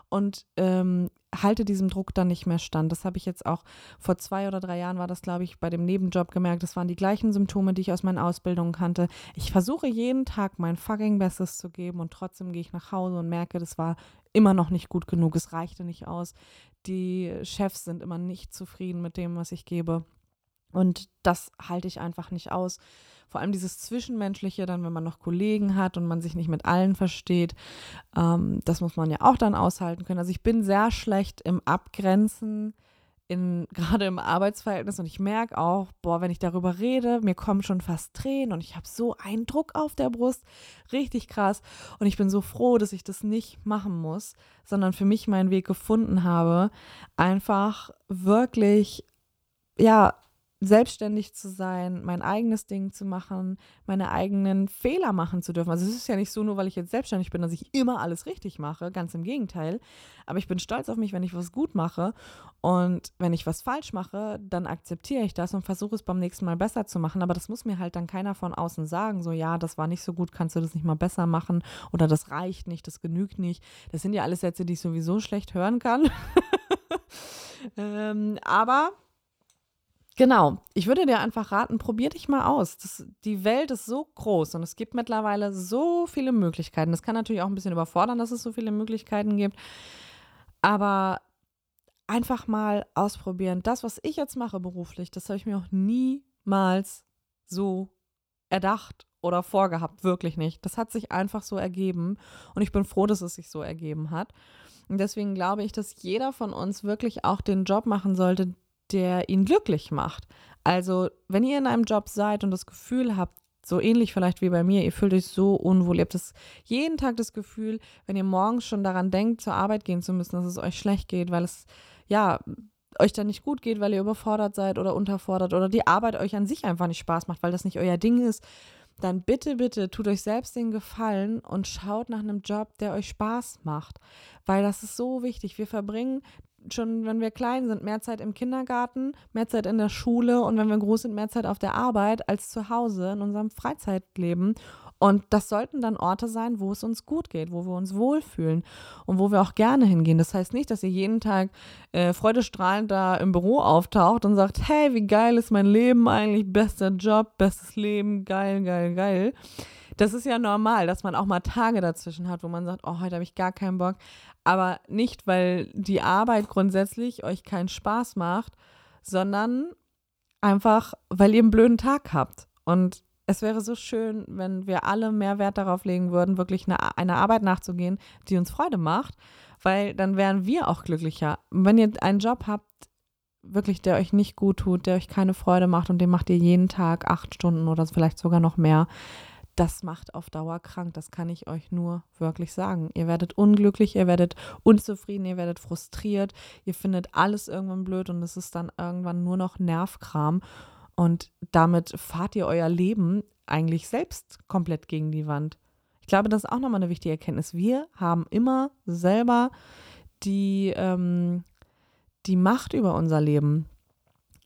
und ähm, halte diesem Druck dann nicht mehr stand. Das habe ich jetzt auch vor zwei oder drei Jahren war das, glaube ich, bei dem Nebenjob gemerkt. Das waren die gleichen Symptome, die ich aus meinen Ausbildungen kannte. Ich versuche jeden Tag mein fucking Bestes zu geben und trotzdem gehe ich nach Hause und merke, das war immer noch nicht gut genug. Es reichte nicht aus. Die Chefs sind immer nicht zufrieden mit dem, was ich gebe. Und das halte ich einfach nicht aus. Vor allem dieses Zwischenmenschliche, dann wenn man noch Kollegen hat und man sich nicht mit allen versteht, ähm, das muss man ja auch dann aushalten können. Also ich bin sehr schlecht im Abgrenzen, in, gerade im Arbeitsverhältnis. Und ich merke auch, boah, wenn ich darüber rede, mir kommen schon fast Tränen und ich habe so einen Druck auf der Brust, richtig krass. Und ich bin so froh, dass ich das nicht machen muss, sondern für mich meinen Weg gefunden habe, einfach wirklich ja, selbstständig zu sein, mein eigenes Ding zu machen, meine eigenen Fehler machen zu dürfen. Also es ist ja nicht so, nur weil ich jetzt selbstständig bin, dass ich immer alles richtig mache, ganz im Gegenteil. Aber ich bin stolz auf mich, wenn ich was gut mache. Und wenn ich was falsch mache, dann akzeptiere ich das und versuche es beim nächsten Mal besser zu machen. Aber das muss mir halt dann keiner von außen sagen, so ja, das war nicht so gut, kannst du das nicht mal besser machen oder das reicht nicht, das genügt nicht. Das sind ja alles Sätze, die ich sowieso schlecht hören kann. ähm, aber Genau, ich würde dir einfach raten, probier dich mal aus. Das, die Welt ist so groß und es gibt mittlerweile so viele Möglichkeiten. Das kann natürlich auch ein bisschen überfordern, dass es so viele Möglichkeiten gibt. Aber einfach mal ausprobieren. Das, was ich jetzt mache beruflich, das habe ich mir auch niemals so erdacht oder vorgehabt. Wirklich nicht. Das hat sich einfach so ergeben und ich bin froh, dass es sich so ergeben hat. Und deswegen glaube ich, dass jeder von uns wirklich auch den Job machen sollte, der ihn glücklich macht. Also, wenn ihr in einem Job seid und das Gefühl habt, so ähnlich vielleicht wie bei mir, ihr fühlt euch so unwohl, ihr habt das jeden Tag das Gefühl, wenn ihr morgens schon daran denkt, zur Arbeit gehen zu müssen, dass es euch schlecht geht, weil es ja euch dann nicht gut geht, weil ihr überfordert seid oder unterfordert oder die Arbeit euch an sich einfach nicht Spaß macht, weil das nicht euer Ding ist, dann bitte, bitte tut euch selbst den Gefallen und schaut nach einem Job, der euch Spaß macht, weil das ist so wichtig. Wir verbringen schon, wenn wir klein sind, mehr Zeit im Kindergarten, mehr Zeit in der Schule und wenn wir groß sind, mehr Zeit auf der Arbeit als zu Hause in unserem Freizeitleben. Und das sollten dann Orte sein, wo es uns gut geht, wo wir uns wohlfühlen und wo wir auch gerne hingehen. Das heißt nicht, dass ihr jeden Tag äh, freudestrahlend da im Büro auftaucht und sagt, hey, wie geil ist mein Leben eigentlich, bester Job, bestes Leben, geil, geil, geil. Das ist ja normal, dass man auch mal Tage dazwischen hat, wo man sagt, oh, heute habe ich gar keinen Bock. Aber nicht, weil die Arbeit grundsätzlich euch keinen Spaß macht, sondern einfach, weil ihr einen blöden Tag habt. Und es wäre so schön, wenn wir alle mehr Wert darauf legen würden, wirklich eine, eine Arbeit nachzugehen, die uns Freude macht, weil dann wären wir auch glücklicher. wenn ihr einen Job habt, wirklich, der euch nicht gut tut, der euch keine Freude macht und den macht ihr jeden Tag acht Stunden oder vielleicht sogar noch mehr, das macht auf Dauer krank. Das kann ich euch nur wirklich sagen. Ihr werdet unglücklich, ihr werdet unzufrieden, ihr werdet frustriert, ihr findet alles irgendwann blöd und es ist dann irgendwann nur noch Nervkram. Und damit fahrt ihr euer Leben eigentlich selbst komplett gegen die Wand. Ich glaube, das ist auch nochmal eine wichtige Erkenntnis. Wir haben immer selber die, ähm, die Macht über unser Leben.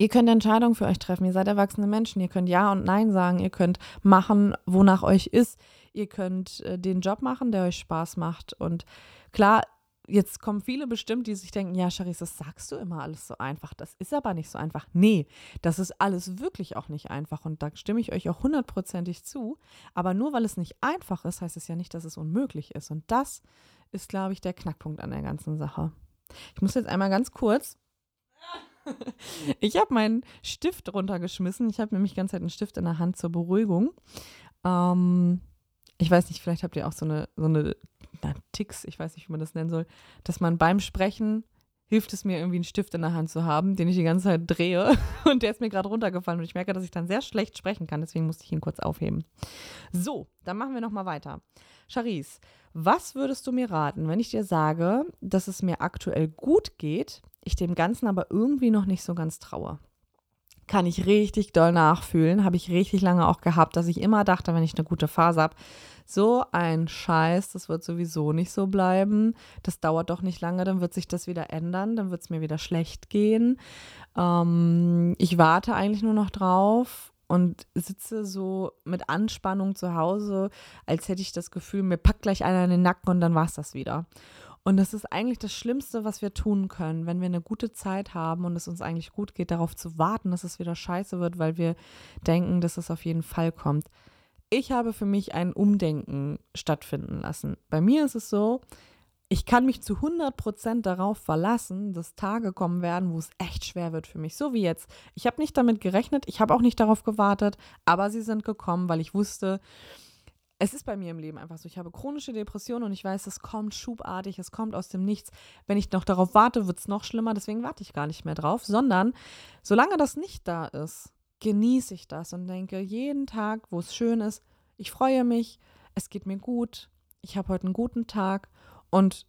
Ihr könnt Entscheidungen für euch treffen. Ihr seid erwachsene Menschen. Ihr könnt Ja und Nein sagen. Ihr könnt machen, wonach euch ist. Ihr könnt äh, den Job machen, der euch Spaß macht. Und klar, jetzt kommen viele bestimmt, die sich denken, ja, Charis, das sagst du immer alles so einfach. Das ist aber nicht so einfach. Nee, das ist alles wirklich auch nicht einfach. Und da stimme ich euch auch hundertprozentig zu. Aber nur weil es nicht einfach ist, heißt es ja nicht, dass es unmöglich ist. Und das ist, glaube ich, der Knackpunkt an der ganzen Sache. Ich muss jetzt einmal ganz kurz ich habe meinen Stift runtergeschmissen. Ich habe nämlich die ganze Zeit einen Stift in der Hand zur Beruhigung. Ähm, ich weiß nicht, vielleicht habt ihr auch so eine, so eine na, Ticks, ich weiß nicht, wie man das nennen soll, dass man beim Sprechen hilft es mir irgendwie einen Stift in der Hand zu haben, den ich die ganze Zeit drehe. Und der ist mir gerade runtergefallen und ich merke, dass ich dann sehr schlecht sprechen kann. Deswegen musste ich ihn kurz aufheben. So, dann machen wir nochmal weiter. Charisse, was würdest du mir raten, wenn ich dir sage, dass es mir aktuell gut geht, ich dem Ganzen aber irgendwie noch nicht so ganz traue? Kann ich richtig doll nachfühlen, habe ich richtig lange auch gehabt, dass ich immer dachte, wenn ich eine gute Phase habe, so ein Scheiß, das wird sowieso nicht so bleiben. Das dauert doch nicht lange, dann wird sich das wieder ändern, dann wird es mir wieder schlecht gehen. Ähm, ich warte eigentlich nur noch drauf und sitze so mit Anspannung zu Hause, als hätte ich das Gefühl, mir packt gleich einer in den Nacken und dann war es das wieder. Und das ist eigentlich das Schlimmste, was wir tun können, wenn wir eine gute Zeit haben und es uns eigentlich gut geht, darauf zu warten, dass es wieder scheiße wird, weil wir denken, dass es auf jeden Fall kommt ich habe für mich ein Umdenken stattfinden lassen. Bei mir ist es so, ich kann mich zu 100% darauf verlassen, dass Tage kommen werden, wo es echt schwer wird für mich. So wie jetzt. Ich habe nicht damit gerechnet, ich habe auch nicht darauf gewartet, aber sie sind gekommen, weil ich wusste, es ist bei mir im Leben einfach so. Ich habe chronische Depressionen und ich weiß, es kommt schubartig, es kommt aus dem Nichts. Wenn ich noch darauf warte, wird es noch schlimmer. Deswegen warte ich gar nicht mehr drauf, sondern solange das nicht da ist, genieße ich das und denke jeden Tag, wo es schön ist, ich freue mich, es geht mir gut, ich habe heute einen guten Tag und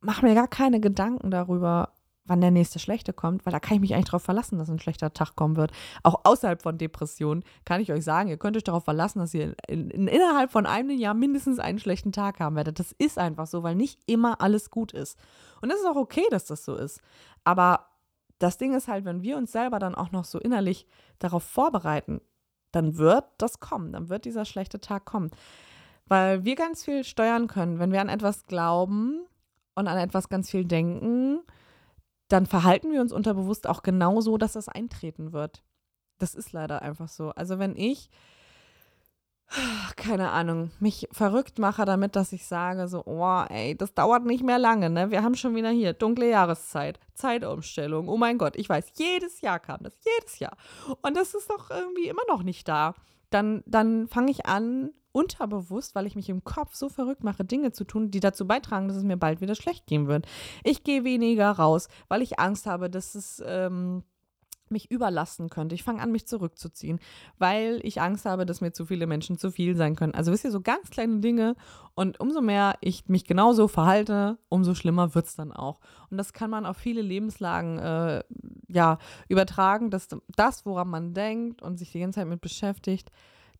mache mir gar keine Gedanken darüber, wann der nächste schlechte kommt, weil da kann ich mich eigentlich darauf verlassen, dass ein schlechter Tag kommen wird. Auch außerhalb von Depressionen kann ich euch sagen, ihr könnt euch darauf verlassen, dass ihr in, in, innerhalb von einem Jahr mindestens einen schlechten Tag haben werdet. Das ist einfach so, weil nicht immer alles gut ist. Und es ist auch okay, dass das so ist. Aber das Ding ist halt, wenn wir uns selber dann auch noch so innerlich darauf vorbereiten, dann wird das kommen, dann wird dieser schlechte Tag kommen. Weil wir ganz viel steuern können. Wenn wir an etwas glauben und an etwas ganz viel denken, dann verhalten wir uns unterbewusst auch genauso, dass das eintreten wird. Das ist leider einfach so. Also wenn ich keine Ahnung, mich verrückt mache damit, dass ich sage so, oh, ey, das dauert nicht mehr lange, ne? Wir haben schon wieder hier dunkle Jahreszeit, Zeitumstellung. Oh mein Gott, ich weiß, jedes Jahr kam das, jedes Jahr. Und das ist doch irgendwie immer noch nicht da. Dann, dann fange ich an, unterbewusst, weil ich mich im Kopf so verrückt mache, Dinge zu tun, die dazu beitragen, dass es mir bald wieder schlecht gehen wird. Ich gehe weniger raus, weil ich Angst habe, dass es ähm, mich überlasten könnte. Ich fange an, mich zurückzuziehen, weil ich Angst habe, dass mir zu viele Menschen zu viel sein können. Also wisst ihr, so ganz kleine Dinge. Und umso mehr ich mich genauso verhalte, umso schlimmer wird es dann auch. Und das kann man auf viele Lebenslagen äh, ja, übertragen, dass das, woran man denkt und sich die ganze Zeit mit beschäftigt,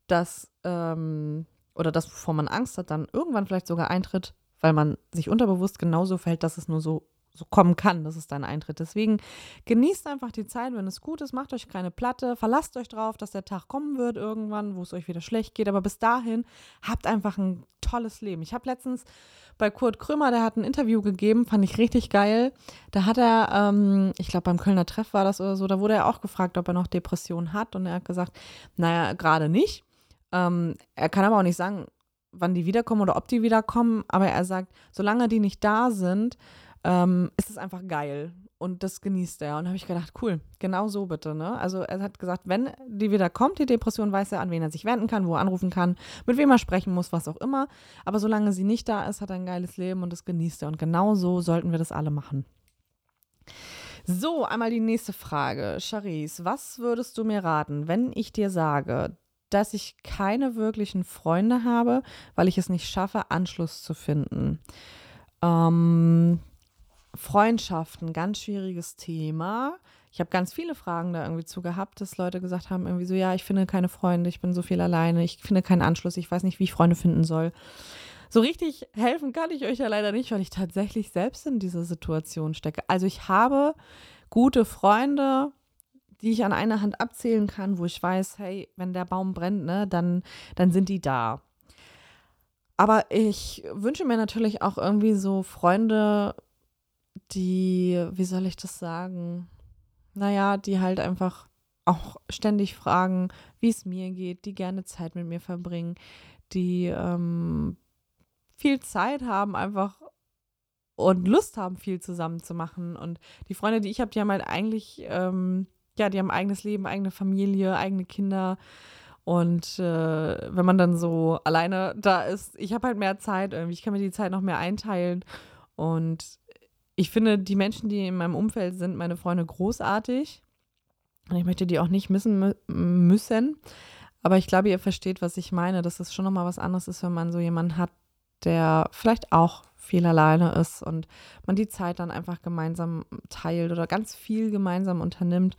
dass ähm, oder das, wovor man Angst hat, dann irgendwann vielleicht sogar eintritt, weil man sich unterbewusst genauso verhält, dass es nur so so kommen kann. Das ist dein Eintritt. Deswegen genießt einfach die Zeit, wenn es gut ist, macht euch keine Platte, verlasst euch drauf, dass der Tag kommen wird irgendwann, wo es euch wieder schlecht geht. Aber bis dahin habt einfach ein tolles Leben. Ich habe letztens bei Kurt Krömer, der hat ein Interview gegeben, fand ich richtig geil. Da hat er, ähm, ich glaube beim Kölner Treff war das oder so, da wurde er auch gefragt, ob er noch Depressionen hat. Und er hat gesagt, naja, gerade nicht. Ähm, er kann aber auch nicht sagen, wann die wiederkommen oder ob die wiederkommen. Aber er sagt, solange die nicht da sind, ähm, ist es einfach geil. Und das genießt er. Und habe ich gedacht, cool, genau so bitte. Ne? Also er hat gesagt, wenn die wieder kommt, die Depression, weiß er, an wen er sich wenden kann, wo er anrufen kann, mit wem er sprechen muss, was auch immer. Aber solange sie nicht da ist, hat er ein geiles Leben und das genießt er. Und genau so sollten wir das alle machen. So, einmal die nächste Frage. Charisse, was würdest du mir raten, wenn ich dir sage, dass ich keine wirklichen Freunde habe, weil ich es nicht schaffe, Anschluss zu finden? Ähm, Freundschaften, ganz schwieriges Thema. Ich habe ganz viele Fragen da irgendwie zu gehabt, dass Leute gesagt haben, irgendwie so, ja, ich finde keine Freunde, ich bin so viel alleine, ich finde keinen Anschluss, ich weiß nicht, wie ich Freunde finden soll. So richtig helfen kann ich euch ja leider nicht, weil ich tatsächlich selbst in dieser Situation stecke. Also ich habe gute Freunde, die ich an einer Hand abzählen kann, wo ich weiß, hey, wenn der Baum brennt, ne, dann, dann sind die da. Aber ich wünsche mir natürlich auch irgendwie so Freunde, die, wie soll ich das sagen? Naja, die halt einfach auch ständig fragen, wie es mir geht, die gerne Zeit mit mir verbringen, die ähm, viel Zeit haben einfach und Lust haben, viel zusammen zu machen. Und die Freunde, die ich habe, die haben halt eigentlich, ähm, ja, die haben eigenes Leben, eigene Familie, eigene Kinder. Und äh, wenn man dann so alleine da ist, ich habe halt mehr Zeit irgendwie, ich kann mir die Zeit noch mehr einteilen. Und ich finde, die Menschen, die in meinem Umfeld sind, meine Freunde, großartig. Und ich möchte die auch nicht missen müssen. Aber ich glaube, ihr versteht, was ich meine, dass es schon nochmal was anderes ist, wenn man so jemanden hat, der vielleicht auch viel alleine ist und man die Zeit dann einfach gemeinsam teilt oder ganz viel gemeinsam unternimmt.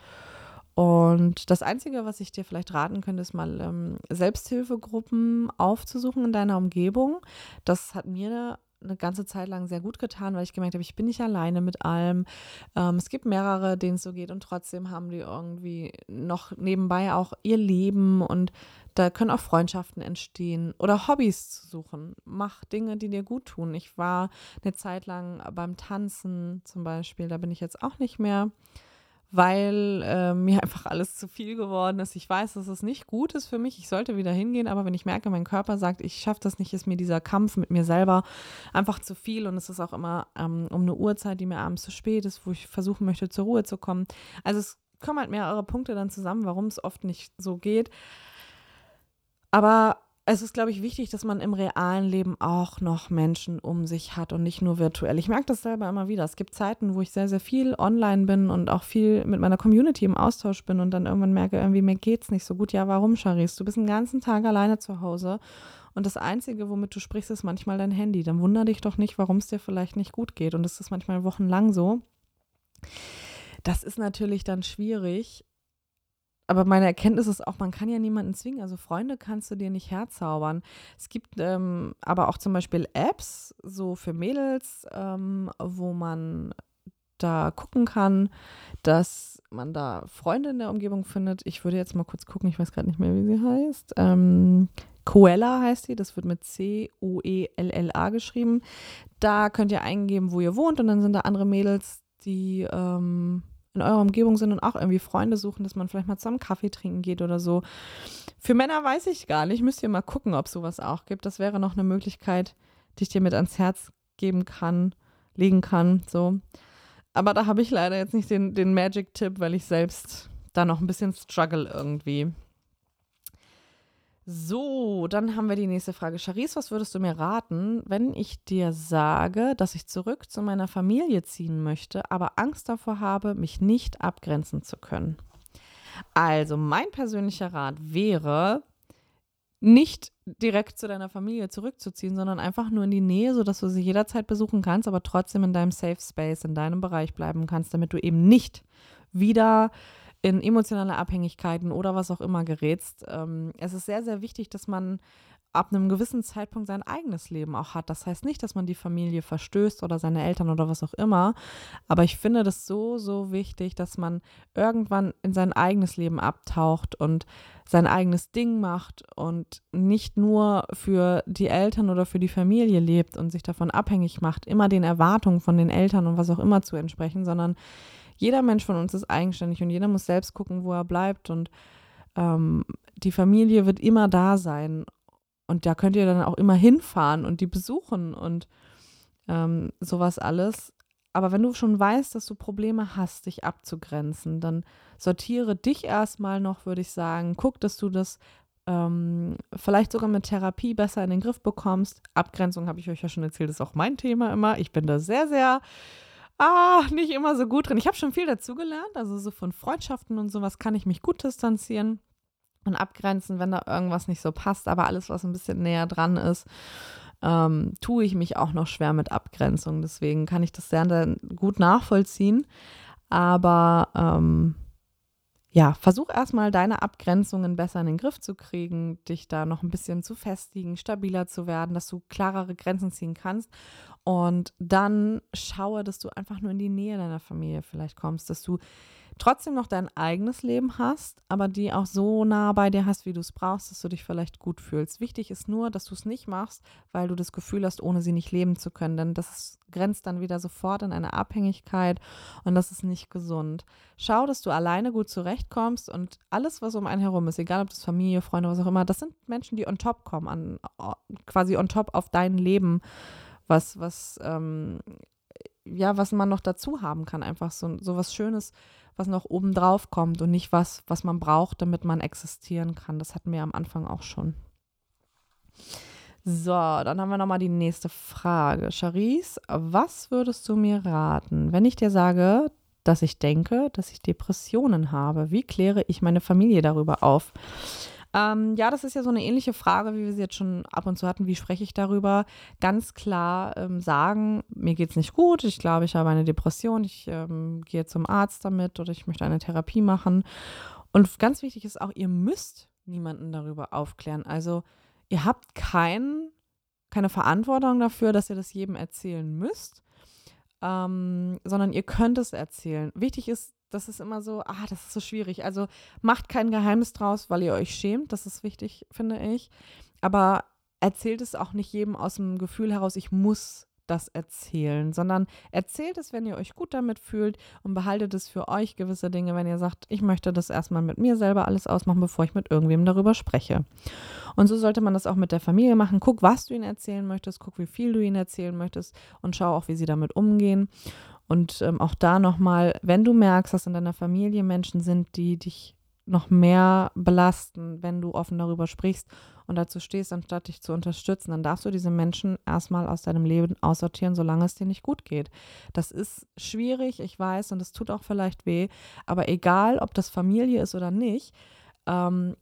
Und das Einzige, was ich dir vielleicht raten könnte, ist mal ähm, Selbsthilfegruppen aufzusuchen in deiner Umgebung. Das hat mir eine ganze Zeit lang sehr gut getan, weil ich gemerkt habe, ich bin nicht alleine mit allem. Ähm, es gibt mehrere, denen es so geht und trotzdem haben die irgendwie noch nebenbei auch ihr Leben und da können auch Freundschaften entstehen oder Hobbys zu suchen. Mach Dinge, die dir gut tun. Ich war eine Zeit lang beim Tanzen zum Beispiel, da bin ich jetzt auch nicht mehr weil äh, mir einfach alles zu viel geworden ist. Ich weiß, dass es nicht gut ist für mich. Ich sollte wieder hingehen, aber wenn ich merke, mein Körper sagt, ich schaffe das nicht, ist mir dieser Kampf mit mir selber einfach zu viel. Und es ist auch immer ähm, um eine Uhrzeit, die mir abends zu spät ist, wo ich versuchen möchte, zur Ruhe zu kommen. Also es kommen halt mehrere Punkte dann zusammen, warum es oft nicht so geht. Aber es ist, glaube ich, wichtig, dass man im realen Leben auch noch Menschen um sich hat und nicht nur virtuell. Ich merke das selber immer wieder. Es gibt Zeiten, wo ich sehr, sehr viel online bin und auch viel mit meiner Community im Austausch bin und dann irgendwann merke, irgendwie mir geht es nicht so gut. Ja, warum, Charis? Du bist den ganzen Tag alleine zu Hause und das Einzige, womit du sprichst, ist manchmal dein Handy. Dann wundere dich doch nicht, warum es dir vielleicht nicht gut geht. Und das ist manchmal wochenlang so. Das ist natürlich dann schwierig, aber meine Erkenntnis ist auch, man kann ja niemanden zwingen. Also Freunde kannst du dir nicht herzaubern. Es gibt ähm, aber auch zum Beispiel Apps, so für Mädels, ähm, wo man da gucken kann, dass man da Freunde in der Umgebung findet. Ich würde jetzt mal kurz gucken, ich weiß gerade nicht mehr, wie sie heißt. Ähm, Coella heißt sie, das wird mit C-O-E-L-L-A geschrieben. Da könnt ihr eingeben, wo ihr wohnt und dann sind da andere Mädels, die ähm, in eurer Umgebung sind und auch irgendwie Freunde suchen, dass man vielleicht mal zusammen Kaffee trinken geht oder so. Für Männer weiß ich gar nicht. Müsst ihr mal gucken, ob sowas auch gibt. Das wäre noch eine Möglichkeit, die ich dir mit ans Herz geben kann, legen kann. So. Aber da habe ich leider jetzt nicht den, den Magic-Tipp, weil ich selbst da noch ein bisschen struggle irgendwie. So, dann haben wir die nächste Frage. Charisse, was würdest du mir raten, wenn ich dir sage, dass ich zurück zu meiner Familie ziehen möchte, aber Angst davor habe, mich nicht abgrenzen zu können? Also, mein persönlicher Rat wäre, nicht direkt zu deiner Familie zurückzuziehen, sondern einfach nur in die Nähe, sodass du sie jederzeit besuchen kannst, aber trotzdem in deinem Safe Space, in deinem Bereich bleiben kannst, damit du eben nicht wieder in emotionale Abhängigkeiten oder was auch immer gerätst. Ähm, es ist sehr, sehr wichtig, dass man ab einem gewissen Zeitpunkt sein eigenes Leben auch hat. Das heißt nicht, dass man die Familie verstößt oder seine Eltern oder was auch immer. Aber ich finde das so, so wichtig, dass man irgendwann in sein eigenes Leben abtaucht und sein eigenes Ding macht und nicht nur für die Eltern oder für die Familie lebt und sich davon abhängig macht, immer den Erwartungen von den Eltern und was auch immer zu entsprechen, sondern jeder Mensch von uns ist eigenständig und jeder muss selbst gucken, wo er bleibt. Und ähm, die Familie wird immer da sein. Und da könnt ihr dann auch immer hinfahren und die besuchen und ähm, sowas alles. Aber wenn du schon weißt, dass du Probleme hast, dich abzugrenzen, dann sortiere dich erstmal noch, würde ich sagen. Guck, dass du das ähm, vielleicht sogar mit Therapie besser in den Griff bekommst. Abgrenzung habe ich euch ja schon erzählt, ist auch mein Thema immer. Ich bin da sehr, sehr ah, nicht immer so gut drin. Ich habe schon viel dazugelernt, also so von Freundschaften und sowas kann ich mich gut distanzieren und abgrenzen, wenn da irgendwas nicht so passt. Aber alles, was ein bisschen näher dran ist, ähm, tue ich mich auch noch schwer mit Abgrenzung. Deswegen kann ich das sehr, gut nachvollziehen. Aber ähm, ja, versuch erstmal deine Abgrenzungen besser in den Griff zu kriegen, dich da noch ein bisschen zu festigen, stabiler zu werden, dass du klarere Grenzen ziehen kannst. Und dann schaue, dass du einfach nur in die Nähe deiner Familie vielleicht kommst, dass du trotzdem noch dein eigenes Leben hast, aber die auch so nah bei dir hast, wie du es brauchst, dass du dich vielleicht gut fühlst. Wichtig ist nur, dass du es nicht machst, weil du das Gefühl hast, ohne sie nicht leben zu können, denn das grenzt dann wieder sofort in eine Abhängigkeit und das ist nicht gesund. Schau, dass du alleine gut zurechtkommst und alles, was um einen herum ist, egal ob das Familie, Freunde, was auch immer, das sind Menschen, die on top kommen, an, quasi on top auf dein Leben, was, was, ähm, ja, was man noch dazu haben kann, einfach so, so was Schönes, was noch oben drauf kommt und nicht was, was man braucht, damit man existieren kann. Das hatten wir am Anfang auch schon. So, dann haben wir nochmal die nächste Frage. Charisse, was würdest du mir raten, wenn ich dir sage, dass ich denke, dass ich Depressionen habe? Wie kläre ich meine Familie darüber auf? Ähm, ja, das ist ja so eine ähnliche Frage, wie wir sie jetzt schon ab und zu hatten. Wie spreche ich darüber? Ganz klar ähm, sagen, mir geht es nicht gut, ich glaube, ich habe eine Depression, ich ähm, gehe zum Arzt damit oder ich möchte eine Therapie machen. Und ganz wichtig ist auch, ihr müsst niemanden darüber aufklären. Also ihr habt kein, keine Verantwortung dafür, dass ihr das jedem erzählen müsst, ähm, sondern ihr könnt es erzählen. Wichtig ist, das ist immer so, ah, das ist so schwierig. Also macht kein Geheimnis draus, weil ihr euch schämt. Das ist wichtig, finde ich. Aber erzählt es auch nicht jedem aus dem Gefühl heraus, ich muss das erzählen, sondern erzählt es, wenn ihr euch gut damit fühlt und behaltet es für euch gewisse Dinge, wenn ihr sagt, ich möchte das erstmal mit mir selber alles ausmachen, bevor ich mit irgendwem darüber spreche. Und so sollte man das auch mit der Familie machen. Guck, was du ihnen erzählen möchtest, guck, wie viel du ihnen erzählen möchtest und schau auch, wie sie damit umgehen. Und ähm, auch da nochmal, wenn du merkst, dass in deiner Familie Menschen sind, die dich noch mehr belasten, wenn du offen darüber sprichst und dazu stehst, anstatt dich zu unterstützen, dann darfst du diese Menschen erstmal aus deinem Leben aussortieren, solange es dir nicht gut geht. Das ist schwierig, ich weiß, und es tut auch vielleicht weh, aber egal, ob das Familie ist oder nicht, ähm,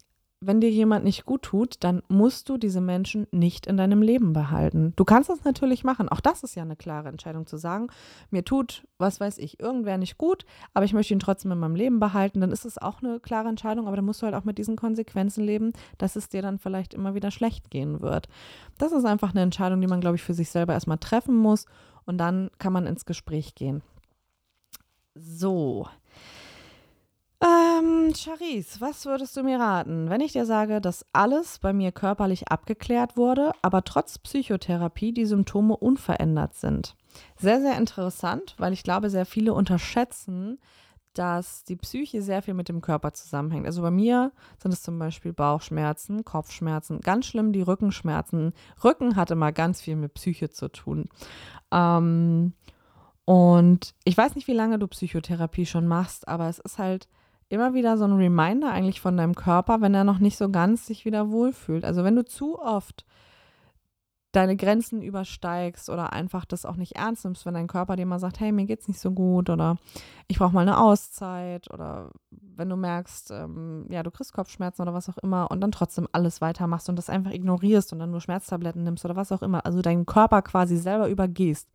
wenn dir jemand nicht gut tut, dann musst du diese Menschen nicht in deinem Leben behalten. Du kannst das natürlich machen. Auch das ist ja eine klare Entscheidung zu sagen, mir tut, was weiß ich, irgendwer nicht gut, aber ich möchte ihn trotzdem in meinem Leben behalten. Dann ist es auch eine klare Entscheidung, aber dann musst du halt auch mit diesen Konsequenzen leben, dass es dir dann vielleicht immer wieder schlecht gehen wird. Das ist einfach eine Entscheidung, die man, glaube ich, für sich selber erstmal treffen muss und dann kann man ins Gespräch gehen. So. Ähm, Charisse, was würdest du mir raten, wenn ich dir sage, dass alles bei mir körperlich abgeklärt wurde, aber trotz Psychotherapie die Symptome unverändert sind? Sehr, sehr interessant, weil ich glaube, sehr viele unterschätzen, dass die Psyche sehr viel mit dem Körper zusammenhängt. Also bei mir sind es zum Beispiel Bauchschmerzen, Kopfschmerzen, ganz schlimm die Rückenschmerzen. Rücken hat immer ganz viel mit Psyche zu tun. Ähm, und ich weiß nicht, wie lange du Psychotherapie schon machst, aber es ist halt immer wieder so ein Reminder eigentlich von deinem Körper, wenn er noch nicht so ganz sich wieder wohlfühlt. Also wenn du zu oft deine Grenzen übersteigst oder einfach das auch nicht ernst nimmst, wenn dein Körper dir mal sagt, hey, mir geht's nicht so gut oder ich brauche mal eine Auszeit oder wenn du merkst, ähm, ja, du kriegst Kopfschmerzen oder was auch immer und dann trotzdem alles weitermachst und das einfach ignorierst und dann nur Schmerztabletten nimmst oder was auch immer, also deinen Körper quasi selber übergehst,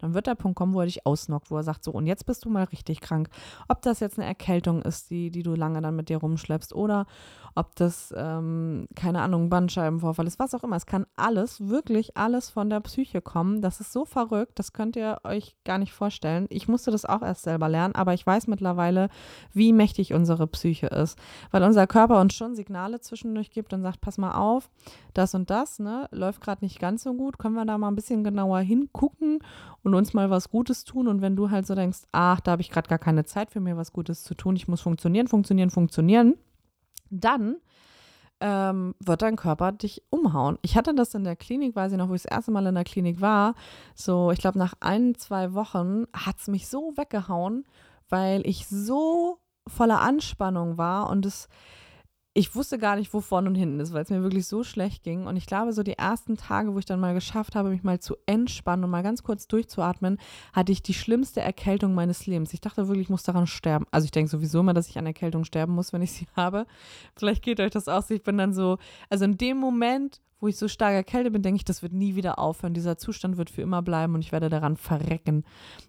dann wird der Punkt kommen, wo er dich ausnockt, wo er sagt, so, und jetzt bist du mal richtig krank. Ob das jetzt eine Erkältung ist, die, die du lange dann mit dir rumschleppst, oder ob das, ähm, keine Ahnung, Bandscheibenvorfall ist, was auch immer. Es kann alles, wirklich alles von der Psyche kommen. Das ist so verrückt, das könnt ihr euch gar nicht vorstellen. Ich musste das auch erst selber lernen, aber ich weiß mittlerweile, wie mächtig unsere Psyche ist. Weil unser Körper uns schon Signale zwischendurch gibt und sagt, pass mal auf, das und das, ne, läuft gerade nicht ganz so gut, können wir da mal ein bisschen genauer hingucken uns mal was Gutes tun. Und wenn du halt so denkst, ach, da habe ich gerade gar keine Zeit für mir was Gutes zu tun, ich muss funktionieren, funktionieren, funktionieren, dann ähm, wird dein Körper dich umhauen. Ich hatte das in der Klinik, weiß ich noch, wo ich das erste Mal in der Klinik war. So, ich glaube, nach ein, zwei Wochen hat es mich so weggehauen, weil ich so voller Anspannung war und es ich wusste gar nicht, wo vorne und hinten ist, weil es mir wirklich so schlecht ging. Und ich glaube, so die ersten Tage, wo ich dann mal geschafft habe, mich mal zu entspannen und mal ganz kurz durchzuatmen, hatte ich die schlimmste Erkältung meines Lebens. Ich dachte wirklich, ich muss daran sterben. Also ich denke sowieso immer, dass ich an Erkältung sterben muss, wenn ich sie habe. Vielleicht geht euch das aus. Ich bin dann so, also in dem Moment, wo ich so stark erkältet bin, denke ich, das wird nie wieder aufhören. Dieser Zustand wird für immer bleiben und ich werde daran verrecken.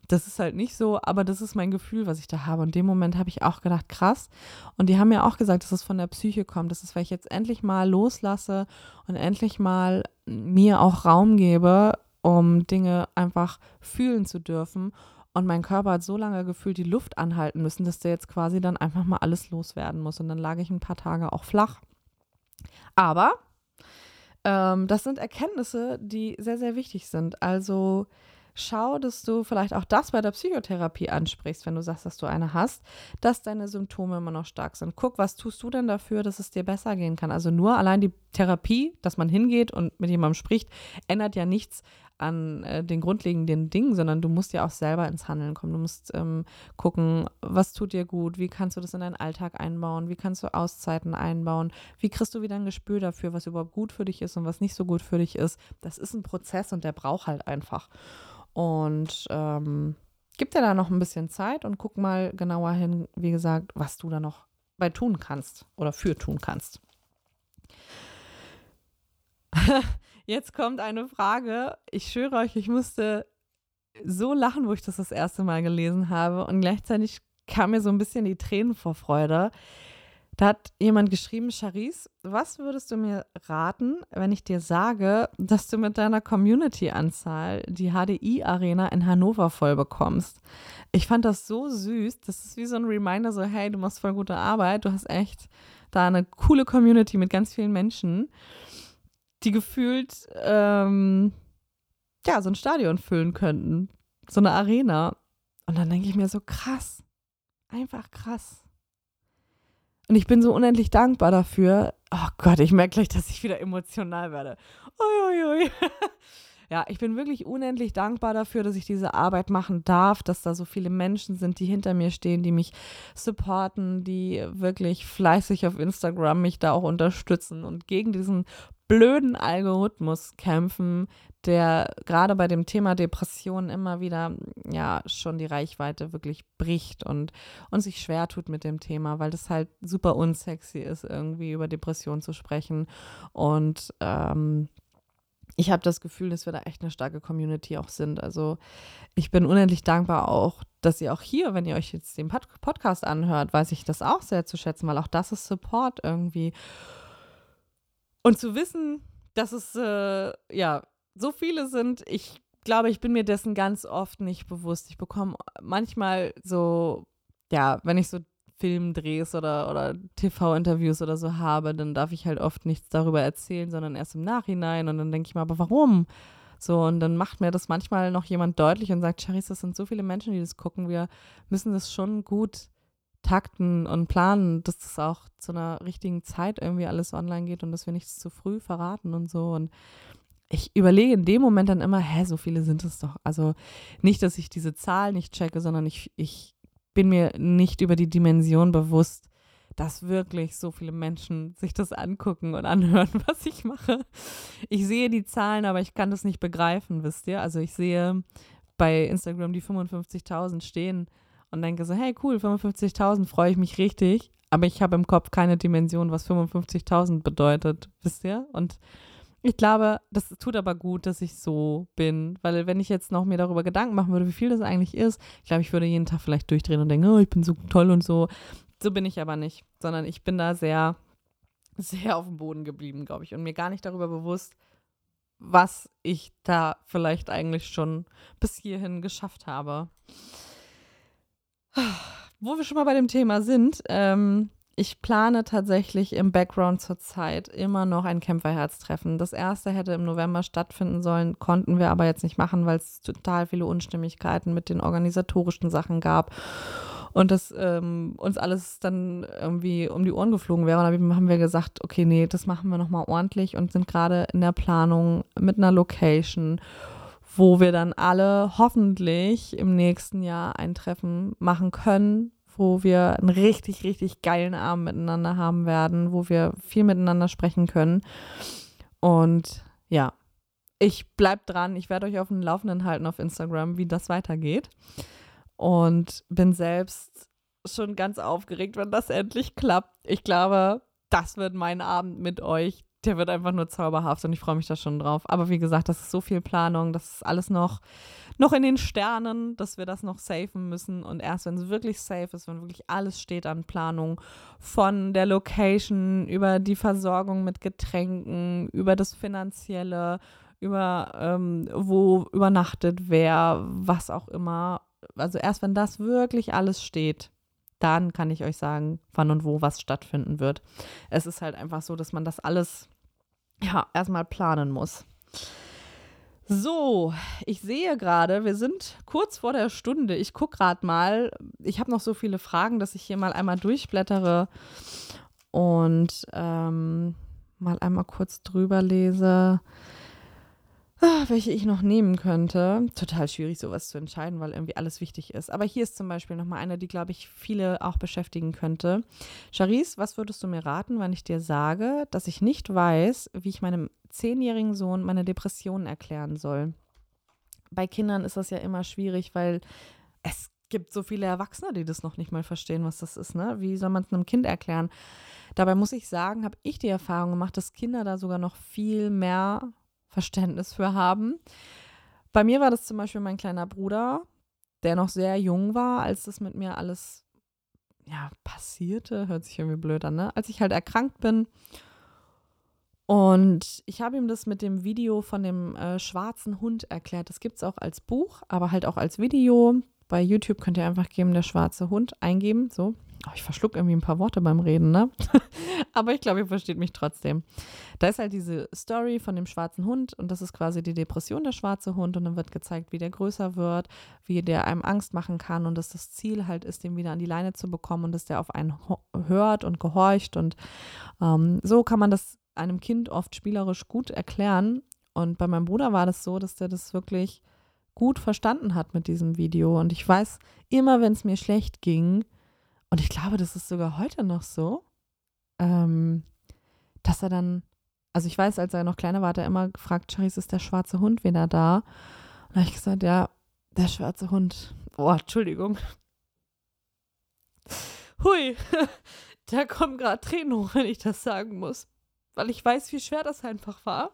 Das ist halt nicht so, aber das ist mein Gefühl, was ich da habe. Und in dem Moment habe ich auch gedacht, krass. Und die haben mir auch gesagt, dass es von der Psyche kommt. Das ist, weil ich jetzt endlich mal loslasse und endlich mal mir auch Raum gebe, um Dinge einfach fühlen zu dürfen. Und mein Körper hat so lange gefühlt die Luft anhalten müssen, dass der jetzt quasi dann einfach mal alles loswerden muss. Und dann lag ich ein paar Tage auch flach. Aber ähm, das sind Erkenntnisse, die sehr, sehr wichtig sind. Also schau, dass du vielleicht auch das bei der Psychotherapie ansprichst, wenn du sagst, dass du eine hast, dass deine Symptome immer noch stark sind. Guck, was tust du denn dafür, dass es dir besser gehen kann? Also nur allein die Therapie, dass man hingeht und mit jemandem spricht, ändert ja nichts an äh, den grundlegenden Dingen, sondern du musst ja auch selber ins Handeln kommen. Du musst ähm, gucken, was tut dir gut, wie kannst du das in deinen Alltag einbauen, wie kannst du Auszeiten einbauen, wie kriegst du wieder ein Gespür dafür, was überhaupt gut für dich ist und was nicht so gut für dich ist. Das ist ein Prozess und der braucht halt einfach. Und ähm, gib dir da noch ein bisschen Zeit und guck mal genauer hin, wie gesagt, was du da noch bei tun kannst oder für tun kannst. Jetzt kommt eine Frage. Ich schwöre euch, ich musste so lachen, wo ich das das erste Mal gelesen habe. Und gleichzeitig kam mir so ein bisschen die Tränen vor Freude. Da hat jemand geschrieben, Charisse, was würdest du mir raten, wenn ich dir sage, dass du mit deiner Community-Anzahl die HDI-Arena in Hannover voll bekommst? Ich fand das so süß. Das ist wie so ein Reminder, so, hey, du machst voll gute Arbeit. Du hast echt da eine coole Community mit ganz vielen Menschen die gefühlt ähm, ja so ein Stadion füllen könnten, so eine Arena. Und dann denke ich mir so krass, einfach krass. Und ich bin so unendlich dankbar dafür. Oh Gott, ich merke gleich, dass ich wieder emotional werde. Uiuiui. ja, ich bin wirklich unendlich dankbar dafür, dass ich diese Arbeit machen darf, dass da so viele Menschen sind, die hinter mir stehen, die mich supporten, die wirklich fleißig auf Instagram mich da auch unterstützen und gegen diesen blöden Algorithmus kämpfen, der gerade bei dem Thema Depression immer wieder ja schon die Reichweite wirklich bricht und, und sich schwer tut mit dem Thema, weil das halt super unsexy ist, irgendwie über Depression zu sprechen. Und ähm, ich habe das Gefühl, dass wir da echt eine starke Community auch sind. Also ich bin unendlich dankbar auch, dass ihr auch hier, wenn ihr euch jetzt den Pod Podcast anhört, weiß ich das auch sehr zu schätzen, weil auch das ist Support irgendwie. Und zu wissen, dass es äh, ja so viele sind, ich glaube, ich bin mir dessen ganz oft nicht bewusst. Ich bekomme manchmal so, ja, wenn ich so Filmdrehs oder, oder TV-Interviews oder so habe, dann darf ich halt oft nichts darüber erzählen, sondern erst im Nachhinein. Und dann denke ich mir, aber warum? So, und dann macht mir das manchmal noch jemand deutlich und sagt, Charisse, das sind so viele Menschen, die das gucken. Wir müssen das schon gut takten und planen, dass das auch zu einer richtigen Zeit irgendwie alles online geht und dass wir nichts zu früh verraten und so. Und ich überlege in dem Moment dann immer, hä, so viele sind es doch. Also nicht, dass ich diese Zahl nicht checke, sondern ich, ich bin mir nicht über die Dimension bewusst, dass wirklich so viele Menschen sich das angucken und anhören, was ich mache. Ich sehe die Zahlen, aber ich kann das nicht begreifen, wisst ihr? Also ich sehe bei Instagram die 55.000 stehen und denke so, hey cool, 55.000 freue ich mich richtig, aber ich habe im Kopf keine Dimension, was 55.000 bedeutet, wisst ihr? Und ich glaube, das tut aber gut, dass ich so bin, weil wenn ich jetzt noch mir darüber Gedanken machen würde, wie viel das eigentlich ist, ich glaube, ich würde jeden Tag vielleicht durchdrehen und denken, oh, ich bin so toll und so. So bin ich aber nicht, sondern ich bin da sehr, sehr auf dem Boden geblieben, glaube ich, und mir gar nicht darüber bewusst, was ich da vielleicht eigentlich schon bis hierhin geschafft habe. Wo wir schon mal bei dem Thema sind, ähm, ich plane tatsächlich im Background zurzeit immer noch ein Kämpferherztreffen. Das erste hätte im November stattfinden sollen, konnten wir aber jetzt nicht machen, weil es total viele Unstimmigkeiten mit den organisatorischen Sachen gab und das ähm, uns alles dann irgendwie um die Ohren geflogen wäre. Und dann haben wir gesagt, okay, nee, das machen wir nochmal ordentlich und sind gerade in der Planung mit einer Location wo wir dann alle hoffentlich im nächsten Jahr ein Treffen machen können, wo wir einen richtig, richtig geilen Abend miteinander haben werden, wo wir viel miteinander sprechen können. Und ja, ich bleibe dran. Ich werde euch auf dem Laufenden halten auf Instagram, wie das weitergeht. Und bin selbst schon ganz aufgeregt, wenn das endlich klappt. Ich glaube, das wird mein Abend mit euch der wird einfach nur zauberhaft und ich freue mich da schon drauf. Aber wie gesagt, das ist so viel Planung, das ist alles noch, noch in den Sternen, dass wir das noch safen müssen. Und erst wenn es wirklich safe ist, wenn wirklich alles steht an Planung, von der Location über die Versorgung mit Getränken, über das Finanzielle, über ähm, wo übernachtet wer, was auch immer. Also erst wenn das wirklich alles steht, dann kann ich euch sagen, wann und wo was stattfinden wird. Es ist halt einfach so, dass man das alles ja erstmal planen muss. So, ich sehe gerade, wir sind kurz vor der Stunde. Ich gucke gerade mal. Ich habe noch so viele Fragen, dass ich hier mal einmal durchblättere und ähm, mal einmal kurz drüber lese. Ah, welche ich noch nehmen könnte. Total schwierig, sowas zu entscheiden, weil irgendwie alles wichtig ist. Aber hier ist zum Beispiel nochmal eine, die, glaube ich, viele auch beschäftigen könnte. Charisse, was würdest du mir raten, wenn ich dir sage, dass ich nicht weiß, wie ich meinem zehnjährigen Sohn meine Depressionen erklären soll? Bei Kindern ist das ja immer schwierig, weil es gibt so viele Erwachsene, die das noch nicht mal verstehen, was das ist. Ne? Wie soll man es einem Kind erklären? Dabei muss ich sagen, habe ich die Erfahrung gemacht, dass Kinder da sogar noch viel mehr Verständnis für haben. Bei mir war das zum Beispiel mein kleiner Bruder, der noch sehr jung war, als das mit mir alles ja, passierte. Hört sich irgendwie blöd an, ne? Als ich halt erkrankt bin. Und ich habe ihm das mit dem Video von dem äh, schwarzen Hund erklärt. Das gibt es auch als Buch, aber halt auch als Video. Bei YouTube könnt ihr einfach geben, der schwarze Hund eingeben. So, Oh, ich verschluck irgendwie ein paar Worte beim Reden, ne? Aber ich glaube, ihr versteht mich trotzdem. Da ist halt diese Story von dem schwarzen Hund und das ist quasi die Depression der schwarze Hund und dann wird gezeigt, wie der größer wird, wie der einem Angst machen kann und dass das Ziel halt ist, den wieder an die Leine zu bekommen und dass der auf einen hört und gehorcht und ähm, so kann man das einem Kind oft spielerisch gut erklären. Und bei meinem Bruder war das so, dass der das wirklich gut verstanden hat mit diesem Video. Und ich weiß, immer wenn es mir schlecht ging, und ich glaube, das ist sogar heute noch so, ähm, dass er dann, also ich weiß, als er noch kleiner war, hat er immer gefragt, Charisse, ist der schwarze Hund wieder da? Und da habe ich gesagt, ja, der schwarze Hund. Boah, Entschuldigung. Hui, da kommen gerade Tränen hoch, wenn ich das sagen muss. Weil ich weiß, wie schwer das einfach war.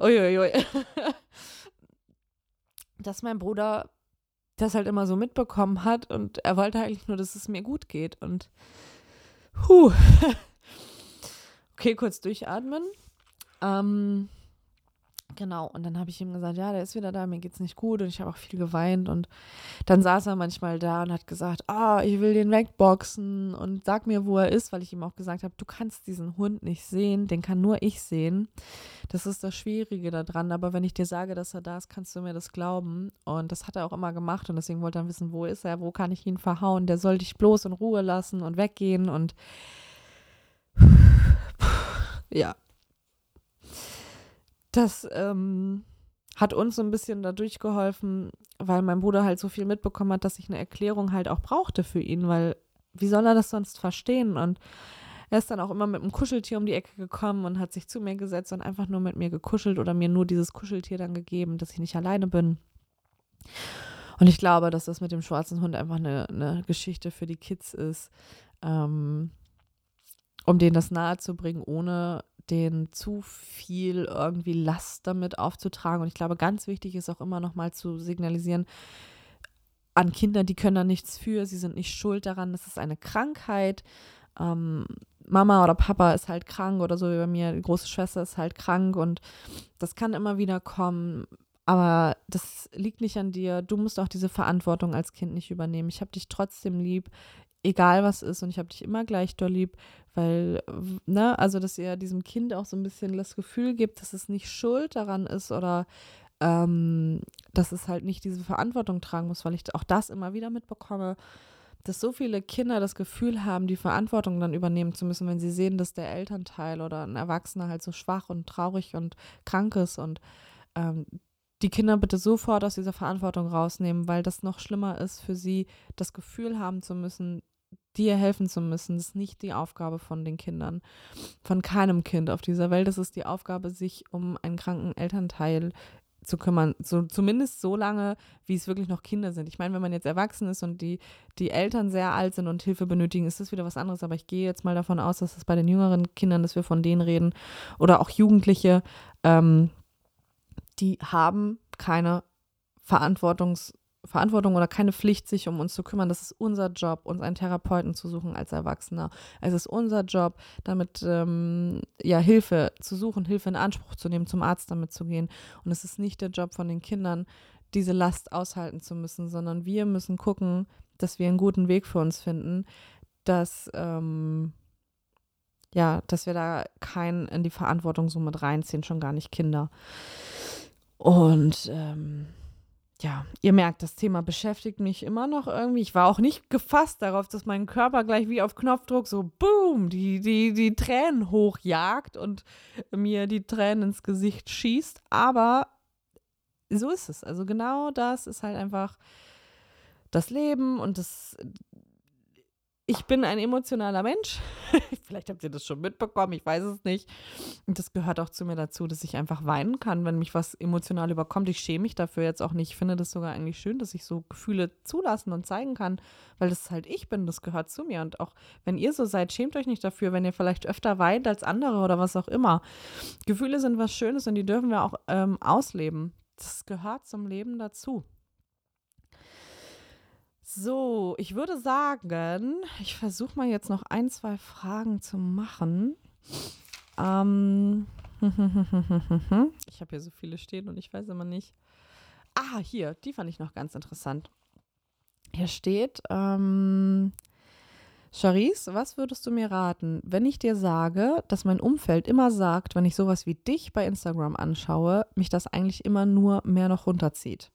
Uiuiui. Dass mein Bruder das halt immer so mitbekommen hat und er wollte eigentlich nur, dass es mir gut geht und huh. okay, kurz durchatmen. Ähm, Genau, und dann habe ich ihm gesagt, ja, der ist wieder da, mir geht's nicht gut und ich habe auch viel geweint und dann saß er manchmal da und hat gesagt, ah, oh, ich will den wegboxen und sag mir, wo er ist, weil ich ihm auch gesagt habe, du kannst diesen Hund nicht sehen, den kann nur ich sehen. Das ist das Schwierige daran, aber wenn ich dir sage, dass er da ist, kannst du mir das glauben und das hat er auch immer gemacht und deswegen wollte er wissen, wo ist er, wo kann ich ihn verhauen, der soll dich bloß in Ruhe lassen und weggehen und ja, das ähm, hat uns so ein bisschen dadurch geholfen, weil mein Bruder halt so viel mitbekommen hat, dass ich eine Erklärung halt auch brauchte für ihn, weil wie soll er das sonst verstehen? Und er ist dann auch immer mit einem Kuscheltier um die Ecke gekommen und hat sich zu mir gesetzt und einfach nur mit mir gekuschelt oder mir nur dieses Kuscheltier dann gegeben, dass ich nicht alleine bin. Und ich glaube, dass das mit dem schwarzen Hund einfach eine, eine Geschichte für die Kids ist, ähm, um denen das nahezubringen, ohne denen zu viel irgendwie Last damit aufzutragen. Und ich glaube, ganz wichtig ist auch immer noch mal zu signalisieren, an Kinder, die können da nichts für, sie sind nicht schuld daran, das ist eine Krankheit. Ähm, Mama oder Papa ist halt krank oder so wie bei mir, die große Schwester ist halt krank und das kann immer wieder kommen. Aber das liegt nicht an dir. Du musst auch diese Verantwortung als Kind nicht übernehmen. Ich habe dich trotzdem lieb egal was ist und ich habe dich immer gleich doll lieb, weil, ne, also dass ihr diesem Kind auch so ein bisschen das Gefühl gibt, dass es nicht schuld daran ist oder ähm, dass es halt nicht diese Verantwortung tragen muss, weil ich auch das immer wieder mitbekomme, dass so viele Kinder das Gefühl haben, die Verantwortung dann übernehmen zu müssen, wenn sie sehen, dass der Elternteil oder ein Erwachsener halt so schwach und traurig und krank ist und ähm, die Kinder bitte sofort aus dieser Verantwortung rausnehmen, weil das noch schlimmer ist für sie, das Gefühl haben zu müssen, dir helfen zu müssen. Das ist nicht die Aufgabe von den Kindern, von keinem Kind auf dieser Welt. Es ist die Aufgabe, sich um einen kranken Elternteil zu kümmern, so, zumindest so lange, wie es wirklich noch Kinder sind. Ich meine, wenn man jetzt erwachsen ist und die, die Eltern sehr alt sind und Hilfe benötigen, ist das wieder was anderes. Aber ich gehe jetzt mal davon aus, dass es bei den jüngeren Kindern, dass wir von denen reden oder auch Jugendliche, ähm, die haben keine Verantwortungs- Verantwortung oder keine Pflicht, sich um uns zu kümmern. Das ist unser Job, uns einen Therapeuten zu suchen als Erwachsener. Es ist unser Job, damit ähm, ja Hilfe zu suchen, Hilfe in Anspruch zu nehmen, zum Arzt damit zu gehen. Und es ist nicht der Job von den Kindern, diese Last aushalten zu müssen, sondern wir müssen gucken, dass wir einen guten Weg für uns finden, dass ähm, ja, dass wir da keinen in die Verantwortung so mit reinziehen, schon gar nicht Kinder. Und ähm, ja, ihr merkt, das Thema beschäftigt mich immer noch irgendwie. Ich war auch nicht gefasst darauf, dass mein Körper gleich wie auf Knopfdruck so boom, die, die, die Tränen hochjagt und mir die Tränen ins Gesicht schießt. Aber so ist es. Also genau das ist halt einfach das Leben und das, ich bin ein emotionaler Mensch. Vielleicht habt ihr das schon mitbekommen, ich weiß es nicht. Und das gehört auch zu mir dazu, dass ich einfach weinen kann, wenn mich was emotional überkommt. Ich schäme mich dafür jetzt auch nicht. Ich finde das sogar eigentlich schön, dass ich so Gefühle zulassen und zeigen kann, weil das halt ich bin, das gehört zu mir. Und auch wenn ihr so seid, schämt euch nicht dafür, wenn ihr vielleicht öfter weint als andere oder was auch immer. Gefühle sind was Schönes und die dürfen wir auch ähm, ausleben. Das gehört zum Leben dazu. So, ich würde sagen, ich versuche mal jetzt noch ein, zwei Fragen zu machen. Ähm, ich habe hier so viele stehen und ich weiß immer nicht. Ah, hier, die fand ich noch ganz interessant. Hier steht, ähm, Charisse, was würdest du mir raten, wenn ich dir sage, dass mein Umfeld immer sagt, wenn ich sowas wie dich bei Instagram anschaue, mich das eigentlich immer nur mehr noch runterzieht?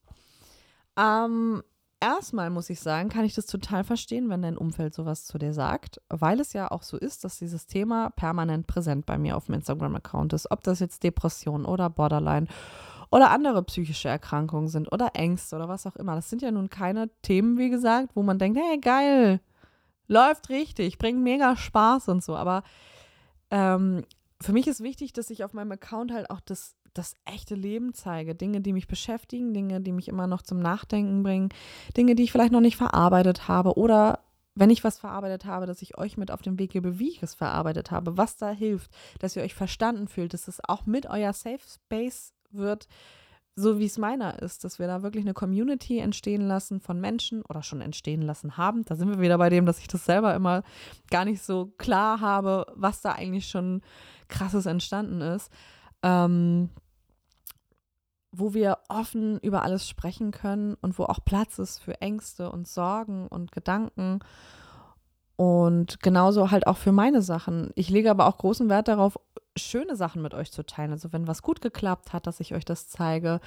Ähm, erstmal muss ich sagen, kann ich das total verstehen, wenn dein Umfeld sowas zu dir sagt, weil es ja auch so ist, dass dieses Thema permanent präsent bei mir auf dem Instagram-Account ist. Ob das jetzt Depression oder Borderline oder andere psychische Erkrankungen sind oder Ängste oder was auch immer. Das sind ja nun keine Themen, wie gesagt, wo man denkt, hey, geil, läuft richtig, bringt mega Spaß und so. Aber ähm, für mich ist wichtig, dass ich auf meinem Account halt auch das das echte Leben zeige. Dinge, die mich beschäftigen, Dinge, die mich immer noch zum Nachdenken bringen, Dinge, die ich vielleicht noch nicht verarbeitet habe oder wenn ich was verarbeitet habe, dass ich euch mit auf den Weg gebe, wie ich es verarbeitet habe, was da hilft, dass ihr euch verstanden fühlt, dass es auch mit euer Safe Space wird, so wie es meiner ist, dass wir da wirklich eine Community entstehen lassen von Menschen oder schon entstehen lassen haben. Da sind wir wieder bei dem, dass ich das selber immer gar nicht so klar habe, was da eigentlich schon krasses entstanden ist. Ähm, wo wir offen über alles sprechen können und wo auch Platz ist für Ängste und Sorgen und Gedanken. Und genauso halt auch für meine Sachen. Ich lege aber auch großen Wert darauf, schöne Sachen mit euch zu teilen. Also wenn was gut geklappt hat, dass ich euch das zeige,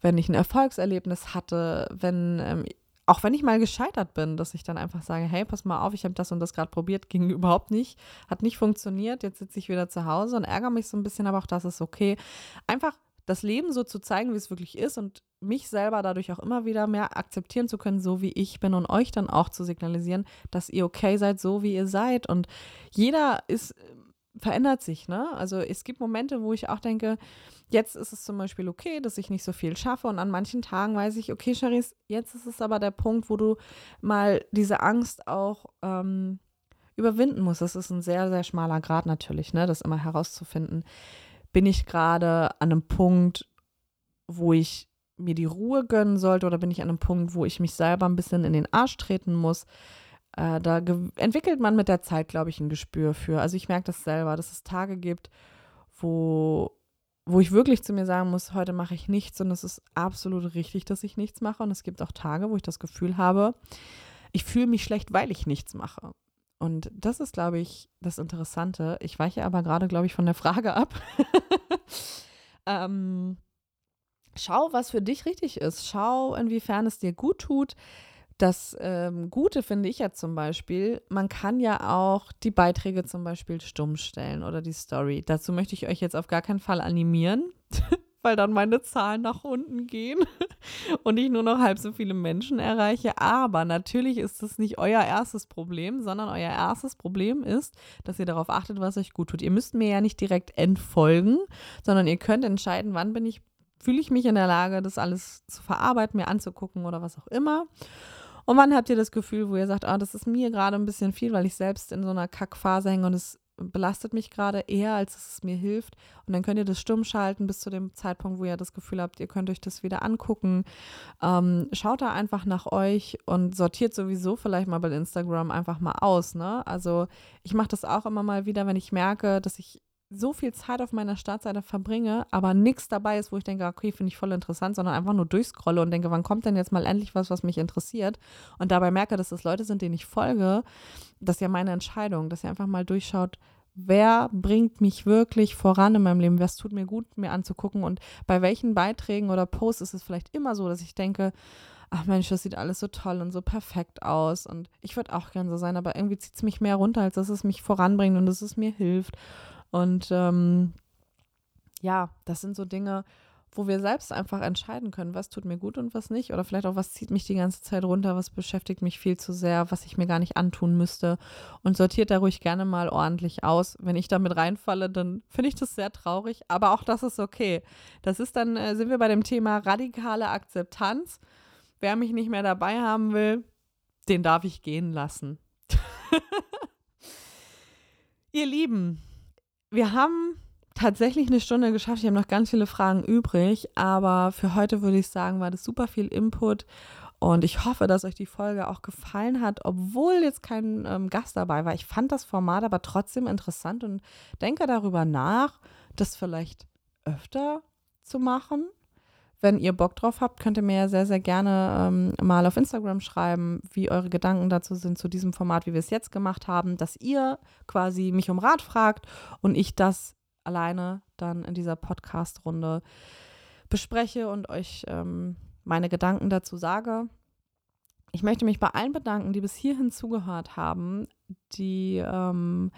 wenn ich ein Erfolgserlebnis hatte, wenn ähm, auch wenn ich mal gescheitert bin, dass ich dann einfach sage, hey, pass mal auf, ich habe das und das gerade probiert, ging überhaupt nicht, hat nicht funktioniert, jetzt sitze ich wieder zu Hause und ärgere mich so ein bisschen, aber auch das ist okay. Einfach das Leben so zu zeigen, wie es wirklich ist und mich selber dadurch auch immer wieder mehr akzeptieren zu können, so wie ich bin und euch dann auch zu signalisieren, dass ihr okay seid, so wie ihr seid. Und jeder ist, verändert sich, ne? Also es gibt Momente, wo ich auch denke, jetzt ist es zum Beispiel okay, dass ich nicht so viel schaffe und an manchen Tagen weiß ich, okay, Charisse, jetzt ist es aber der Punkt, wo du mal diese Angst auch ähm, überwinden musst. Das ist ein sehr, sehr schmaler Grad natürlich, ne? Das immer herauszufinden bin ich gerade an einem Punkt, wo ich mir die Ruhe gönnen sollte oder bin ich an einem Punkt, wo ich mich selber ein bisschen in den Arsch treten muss? Äh, da entwickelt man mit der Zeit, glaube ich, ein Gespür für. Also ich merke das selber, dass es Tage gibt, wo, wo ich wirklich zu mir sagen muss, heute mache ich nichts und es ist absolut richtig, dass ich nichts mache. Und es gibt auch Tage, wo ich das Gefühl habe, ich fühle mich schlecht, weil ich nichts mache. Und das ist, glaube ich, das Interessante. Ich weiche aber gerade, glaube ich, von der Frage ab. ähm, schau, was für dich richtig ist. Schau, inwiefern es dir gut tut. Das ähm, Gute finde ich ja zum Beispiel, man kann ja auch die Beiträge zum Beispiel stumm stellen oder die Story. Dazu möchte ich euch jetzt auf gar keinen Fall animieren. weil dann meine Zahlen nach unten gehen und ich nur noch halb so viele Menschen erreiche. Aber natürlich ist das nicht euer erstes Problem, sondern euer erstes Problem ist, dass ihr darauf achtet, was euch gut tut. Ihr müsst mir ja nicht direkt entfolgen, sondern ihr könnt entscheiden, wann bin ich, fühle ich mich in der Lage, das alles zu verarbeiten, mir anzugucken oder was auch immer. Und wann habt ihr das Gefühl, wo ihr sagt, ah, das ist mir gerade ein bisschen viel, weil ich selbst in so einer Kackphase hänge und es belastet mich gerade eher, als es mir hilft. Und dann könnt ihr das stumm schalten bis zu dem Zeitpunkt, wo ihr das Gefühl habt, ihr könnt euch das wieder angucken. Ähm, schaut da einfach nach euch und sortiert sowieso vielleicht mal bei Instagram einfach mal aus. Ne? Also ich mache das auch immer mal wieder, wenn ich merke, dass ich so viel Zeit auf meiner Startseite verbringe, aber nichts dabei ist, wo ich denke, okay, finde ich voll interessant, sondern einfach nur durchscrolle und denke, wann kommt denn jetzt mal endlich was, was mich interessiert? Und dabei merke, dass das Leute sind, denen ich folge, das ist ja meine Entscheidung, dass ihr einfach mal durchschaut, wer bringt mich wirklich voran in meinem Leben, was tut mir gut, mir anzugucken und bei welchen Beiträgen oder Posts ist es vielleicht immer so, dass ich denke, ach Mensch, das sieht alles so toll und so perfekt aus und ich würde auch gern so sein, aber irgendwie zieht es mich mehr runter, als dass es mich voranbringt und dass es mir hilft. Und ähm, ja, das sind so Dinge, wo wir selbst einfach entscheiden können, was tut mir gut und was nicht. Oder vielleicht auch, was zieht mich die ganze Zeit runter, was beschäftigt mich viel zu sehr, was ich mir gar nicht antun müsste. Und sortiert da ruhig gerne mal ordentlich aus. Wenn ich damit reinfalle, dann finde ich das sehr traurig. Aber auch das ist okay. Das ist dann, äh, sind wir bei dem Thema radikale Akzeptanz. Wer mich nicht mehr dabei haben will, den darf ich gehen lassen. Ihr Lieben, wir haben tatsächlich eine Stunde geschafft. Ich habe noch ganz viele Fragen übrig, aber für heute würde ich sagen, war das super viel Input. Und ich hoffe, dass euch die Folge auch gefallen hat, obwohl jetzt kein ähm, Gast dabei war. Ich fand das Format aber trotzdem interessant und denke darüber nach, das vielleicht öfter zu machen. Wenn ihr Bock drauf habt, könnt ihr mir ja sehr, sehr gerne ähm, mal auf Instagram schreiben, wie eure Gedanken dazu sind, zu diesem Format, wie wir es jetzt gemacht haben, dass ihr quasi mich um Rat fragt und ich das alleine dann in dieser Podcast-Runde bespreche und euch ähm, meine Gedanken dazu sage. Ich möchte mich bei allen bedanken, die bis hierhin zugehört haben, die ähm,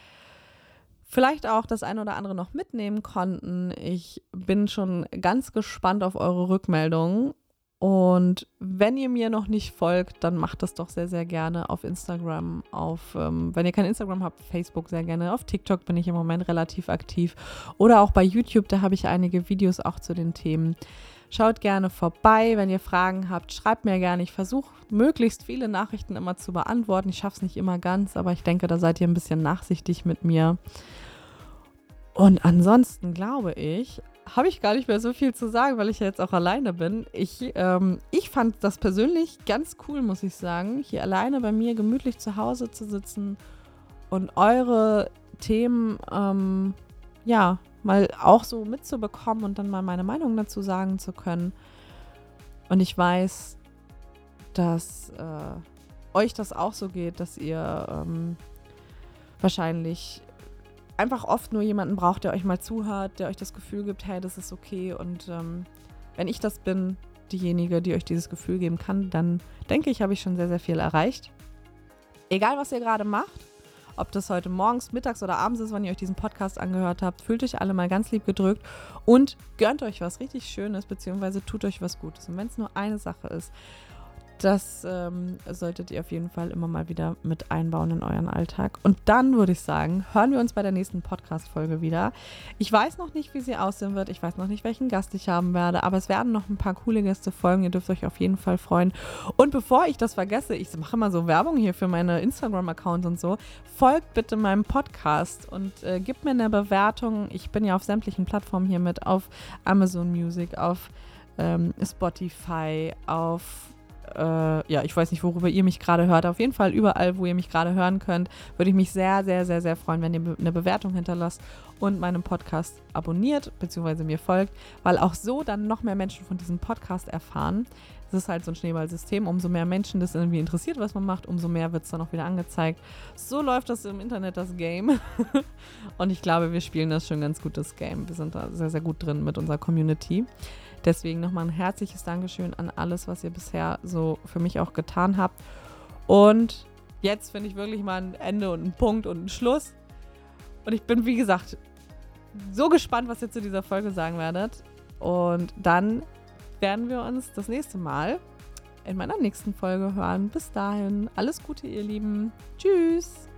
vielleicht auch das eine oder andere noch mitnehmen konnten. Ich bin schon ganz gespannt auf eure Rückmeldungen und wenn ihr mir noch nicht folgt, dann macht das doch sehr, sehr gerne auf Instagram, auf, ähm, wenn ihr kein Instagram habt, Facebook sehr gerne. Auf TikTok bin ich im Moment relativ aktiv. Oder auch bei YouTube, da habe ich einige Videos auch zu den Themen. Schaut gerne vorbei, wenn ihr Fragen habt, schreibt mir gerne. Ich versuche möglichst viele Nachrichten immer zu beantworten. Ich schaffe es nicht immer ganz, aber ich denke, da seid ihr ein bisschen nachsichtig mit mir. Und ansonsten glaube ich, habe ich gar nicht mehr so viel zu sagen, weil ich ja jetzt auch alleine bin. Ich, ähm, ich fand das persönlich ganz cool, muss ich sagen, hier alleine bei mir gemütlich zu Hause zu sitzen und eure Themen, ähm, ja, mal auch so mitzubekommen und dann mal meine Meinung dazu sagen zu können. Und ich weiß, dass äh, euch das auch so geht, dass ihr ähm, wahrscheinlich einfach oft nur jemanden braucht, der euch mal zuhört, der euch das Gefühl gibt, hey, das ist okay. Und ähm, wenn ich das bin, diejenige, die euch dieses Gefühl geben kann, dann denke ich, habe ich schon sehr, sehr viel erreicht. Egal, was ihr gerade macht, ob das heute morgens, mittags oder abends ist, wann ihr euch diesen Podcast angehört habt, fühlt euch alle mal ganz lieb gedrückt und gönnt euch was richtig Schönes, beziehungsweise tut euch was Gutes. Und wenn es nur eine Sache ist, das ähm, solltet ihr auf jeden Fall immer mal wieder mit einbauen in euren Alltag. Und dann würde ich sagen, hören wir uns bei der nächsten Podcast-Folge wieder. Ich weiß noch nicht, wie sie aussehen wird. Ich weiß noch nicht, welchen Gast ich haben werde. Aber es werden noch ein paar coole Gäste folgen. Ihr dürft euch auf jeden Fall freuen. Und bevor ich das vergesse, ich mache immer so Werbung hier für meine Instagram-Accounts und so. Folgt bitte meinem Podcast und äh, gebt mir eine Bewertung. Ich bin ja auf sämtlichen Plattformen hier mit. Auf Amazon Music, auf ähm, Spotify, auf äh, ja, ich weiß nicht, worüber ihr mich gerade hört. Auf jeden Fall überall, wo ihr mich gerade hören könnt, würde ich mich sehr, sehr, sehr, sehr freuen, wenn ihr eine Bewertung hinterlasst und meinem Podcast abonniert bzw. mir folgt, weil auch so dann noch mehr Menschen von diesem Podcast erfahren. Das ist halt so ein Schneeballsystem. Umso mehr Menschen das irgendwie interessiert, was man macht, umso mehr wird es dann auch wieder angezeigt. So läuft das im Internet, das Game. und ich glaube, wir spielen das schon ganz gut, das Game. Wir sind da sehr, sehr gut drin mit unserer Community. Deswegen nochmal ein herzliches Dankeschön an alles, was ihr bisher so für mich auch getan habt. Und jetzt finde ich wirklich mal ein Ende und ein Punkt und ein Schluss. Und ich bin, wie gesagt, so gespannt, was ihr zu dieser Folge sagen werdet. Und dann werden wir uns das nächste Mal in meiner nächsten Folge hören. Bis dahin, alles Gute, ihr Lieben. Tschüss.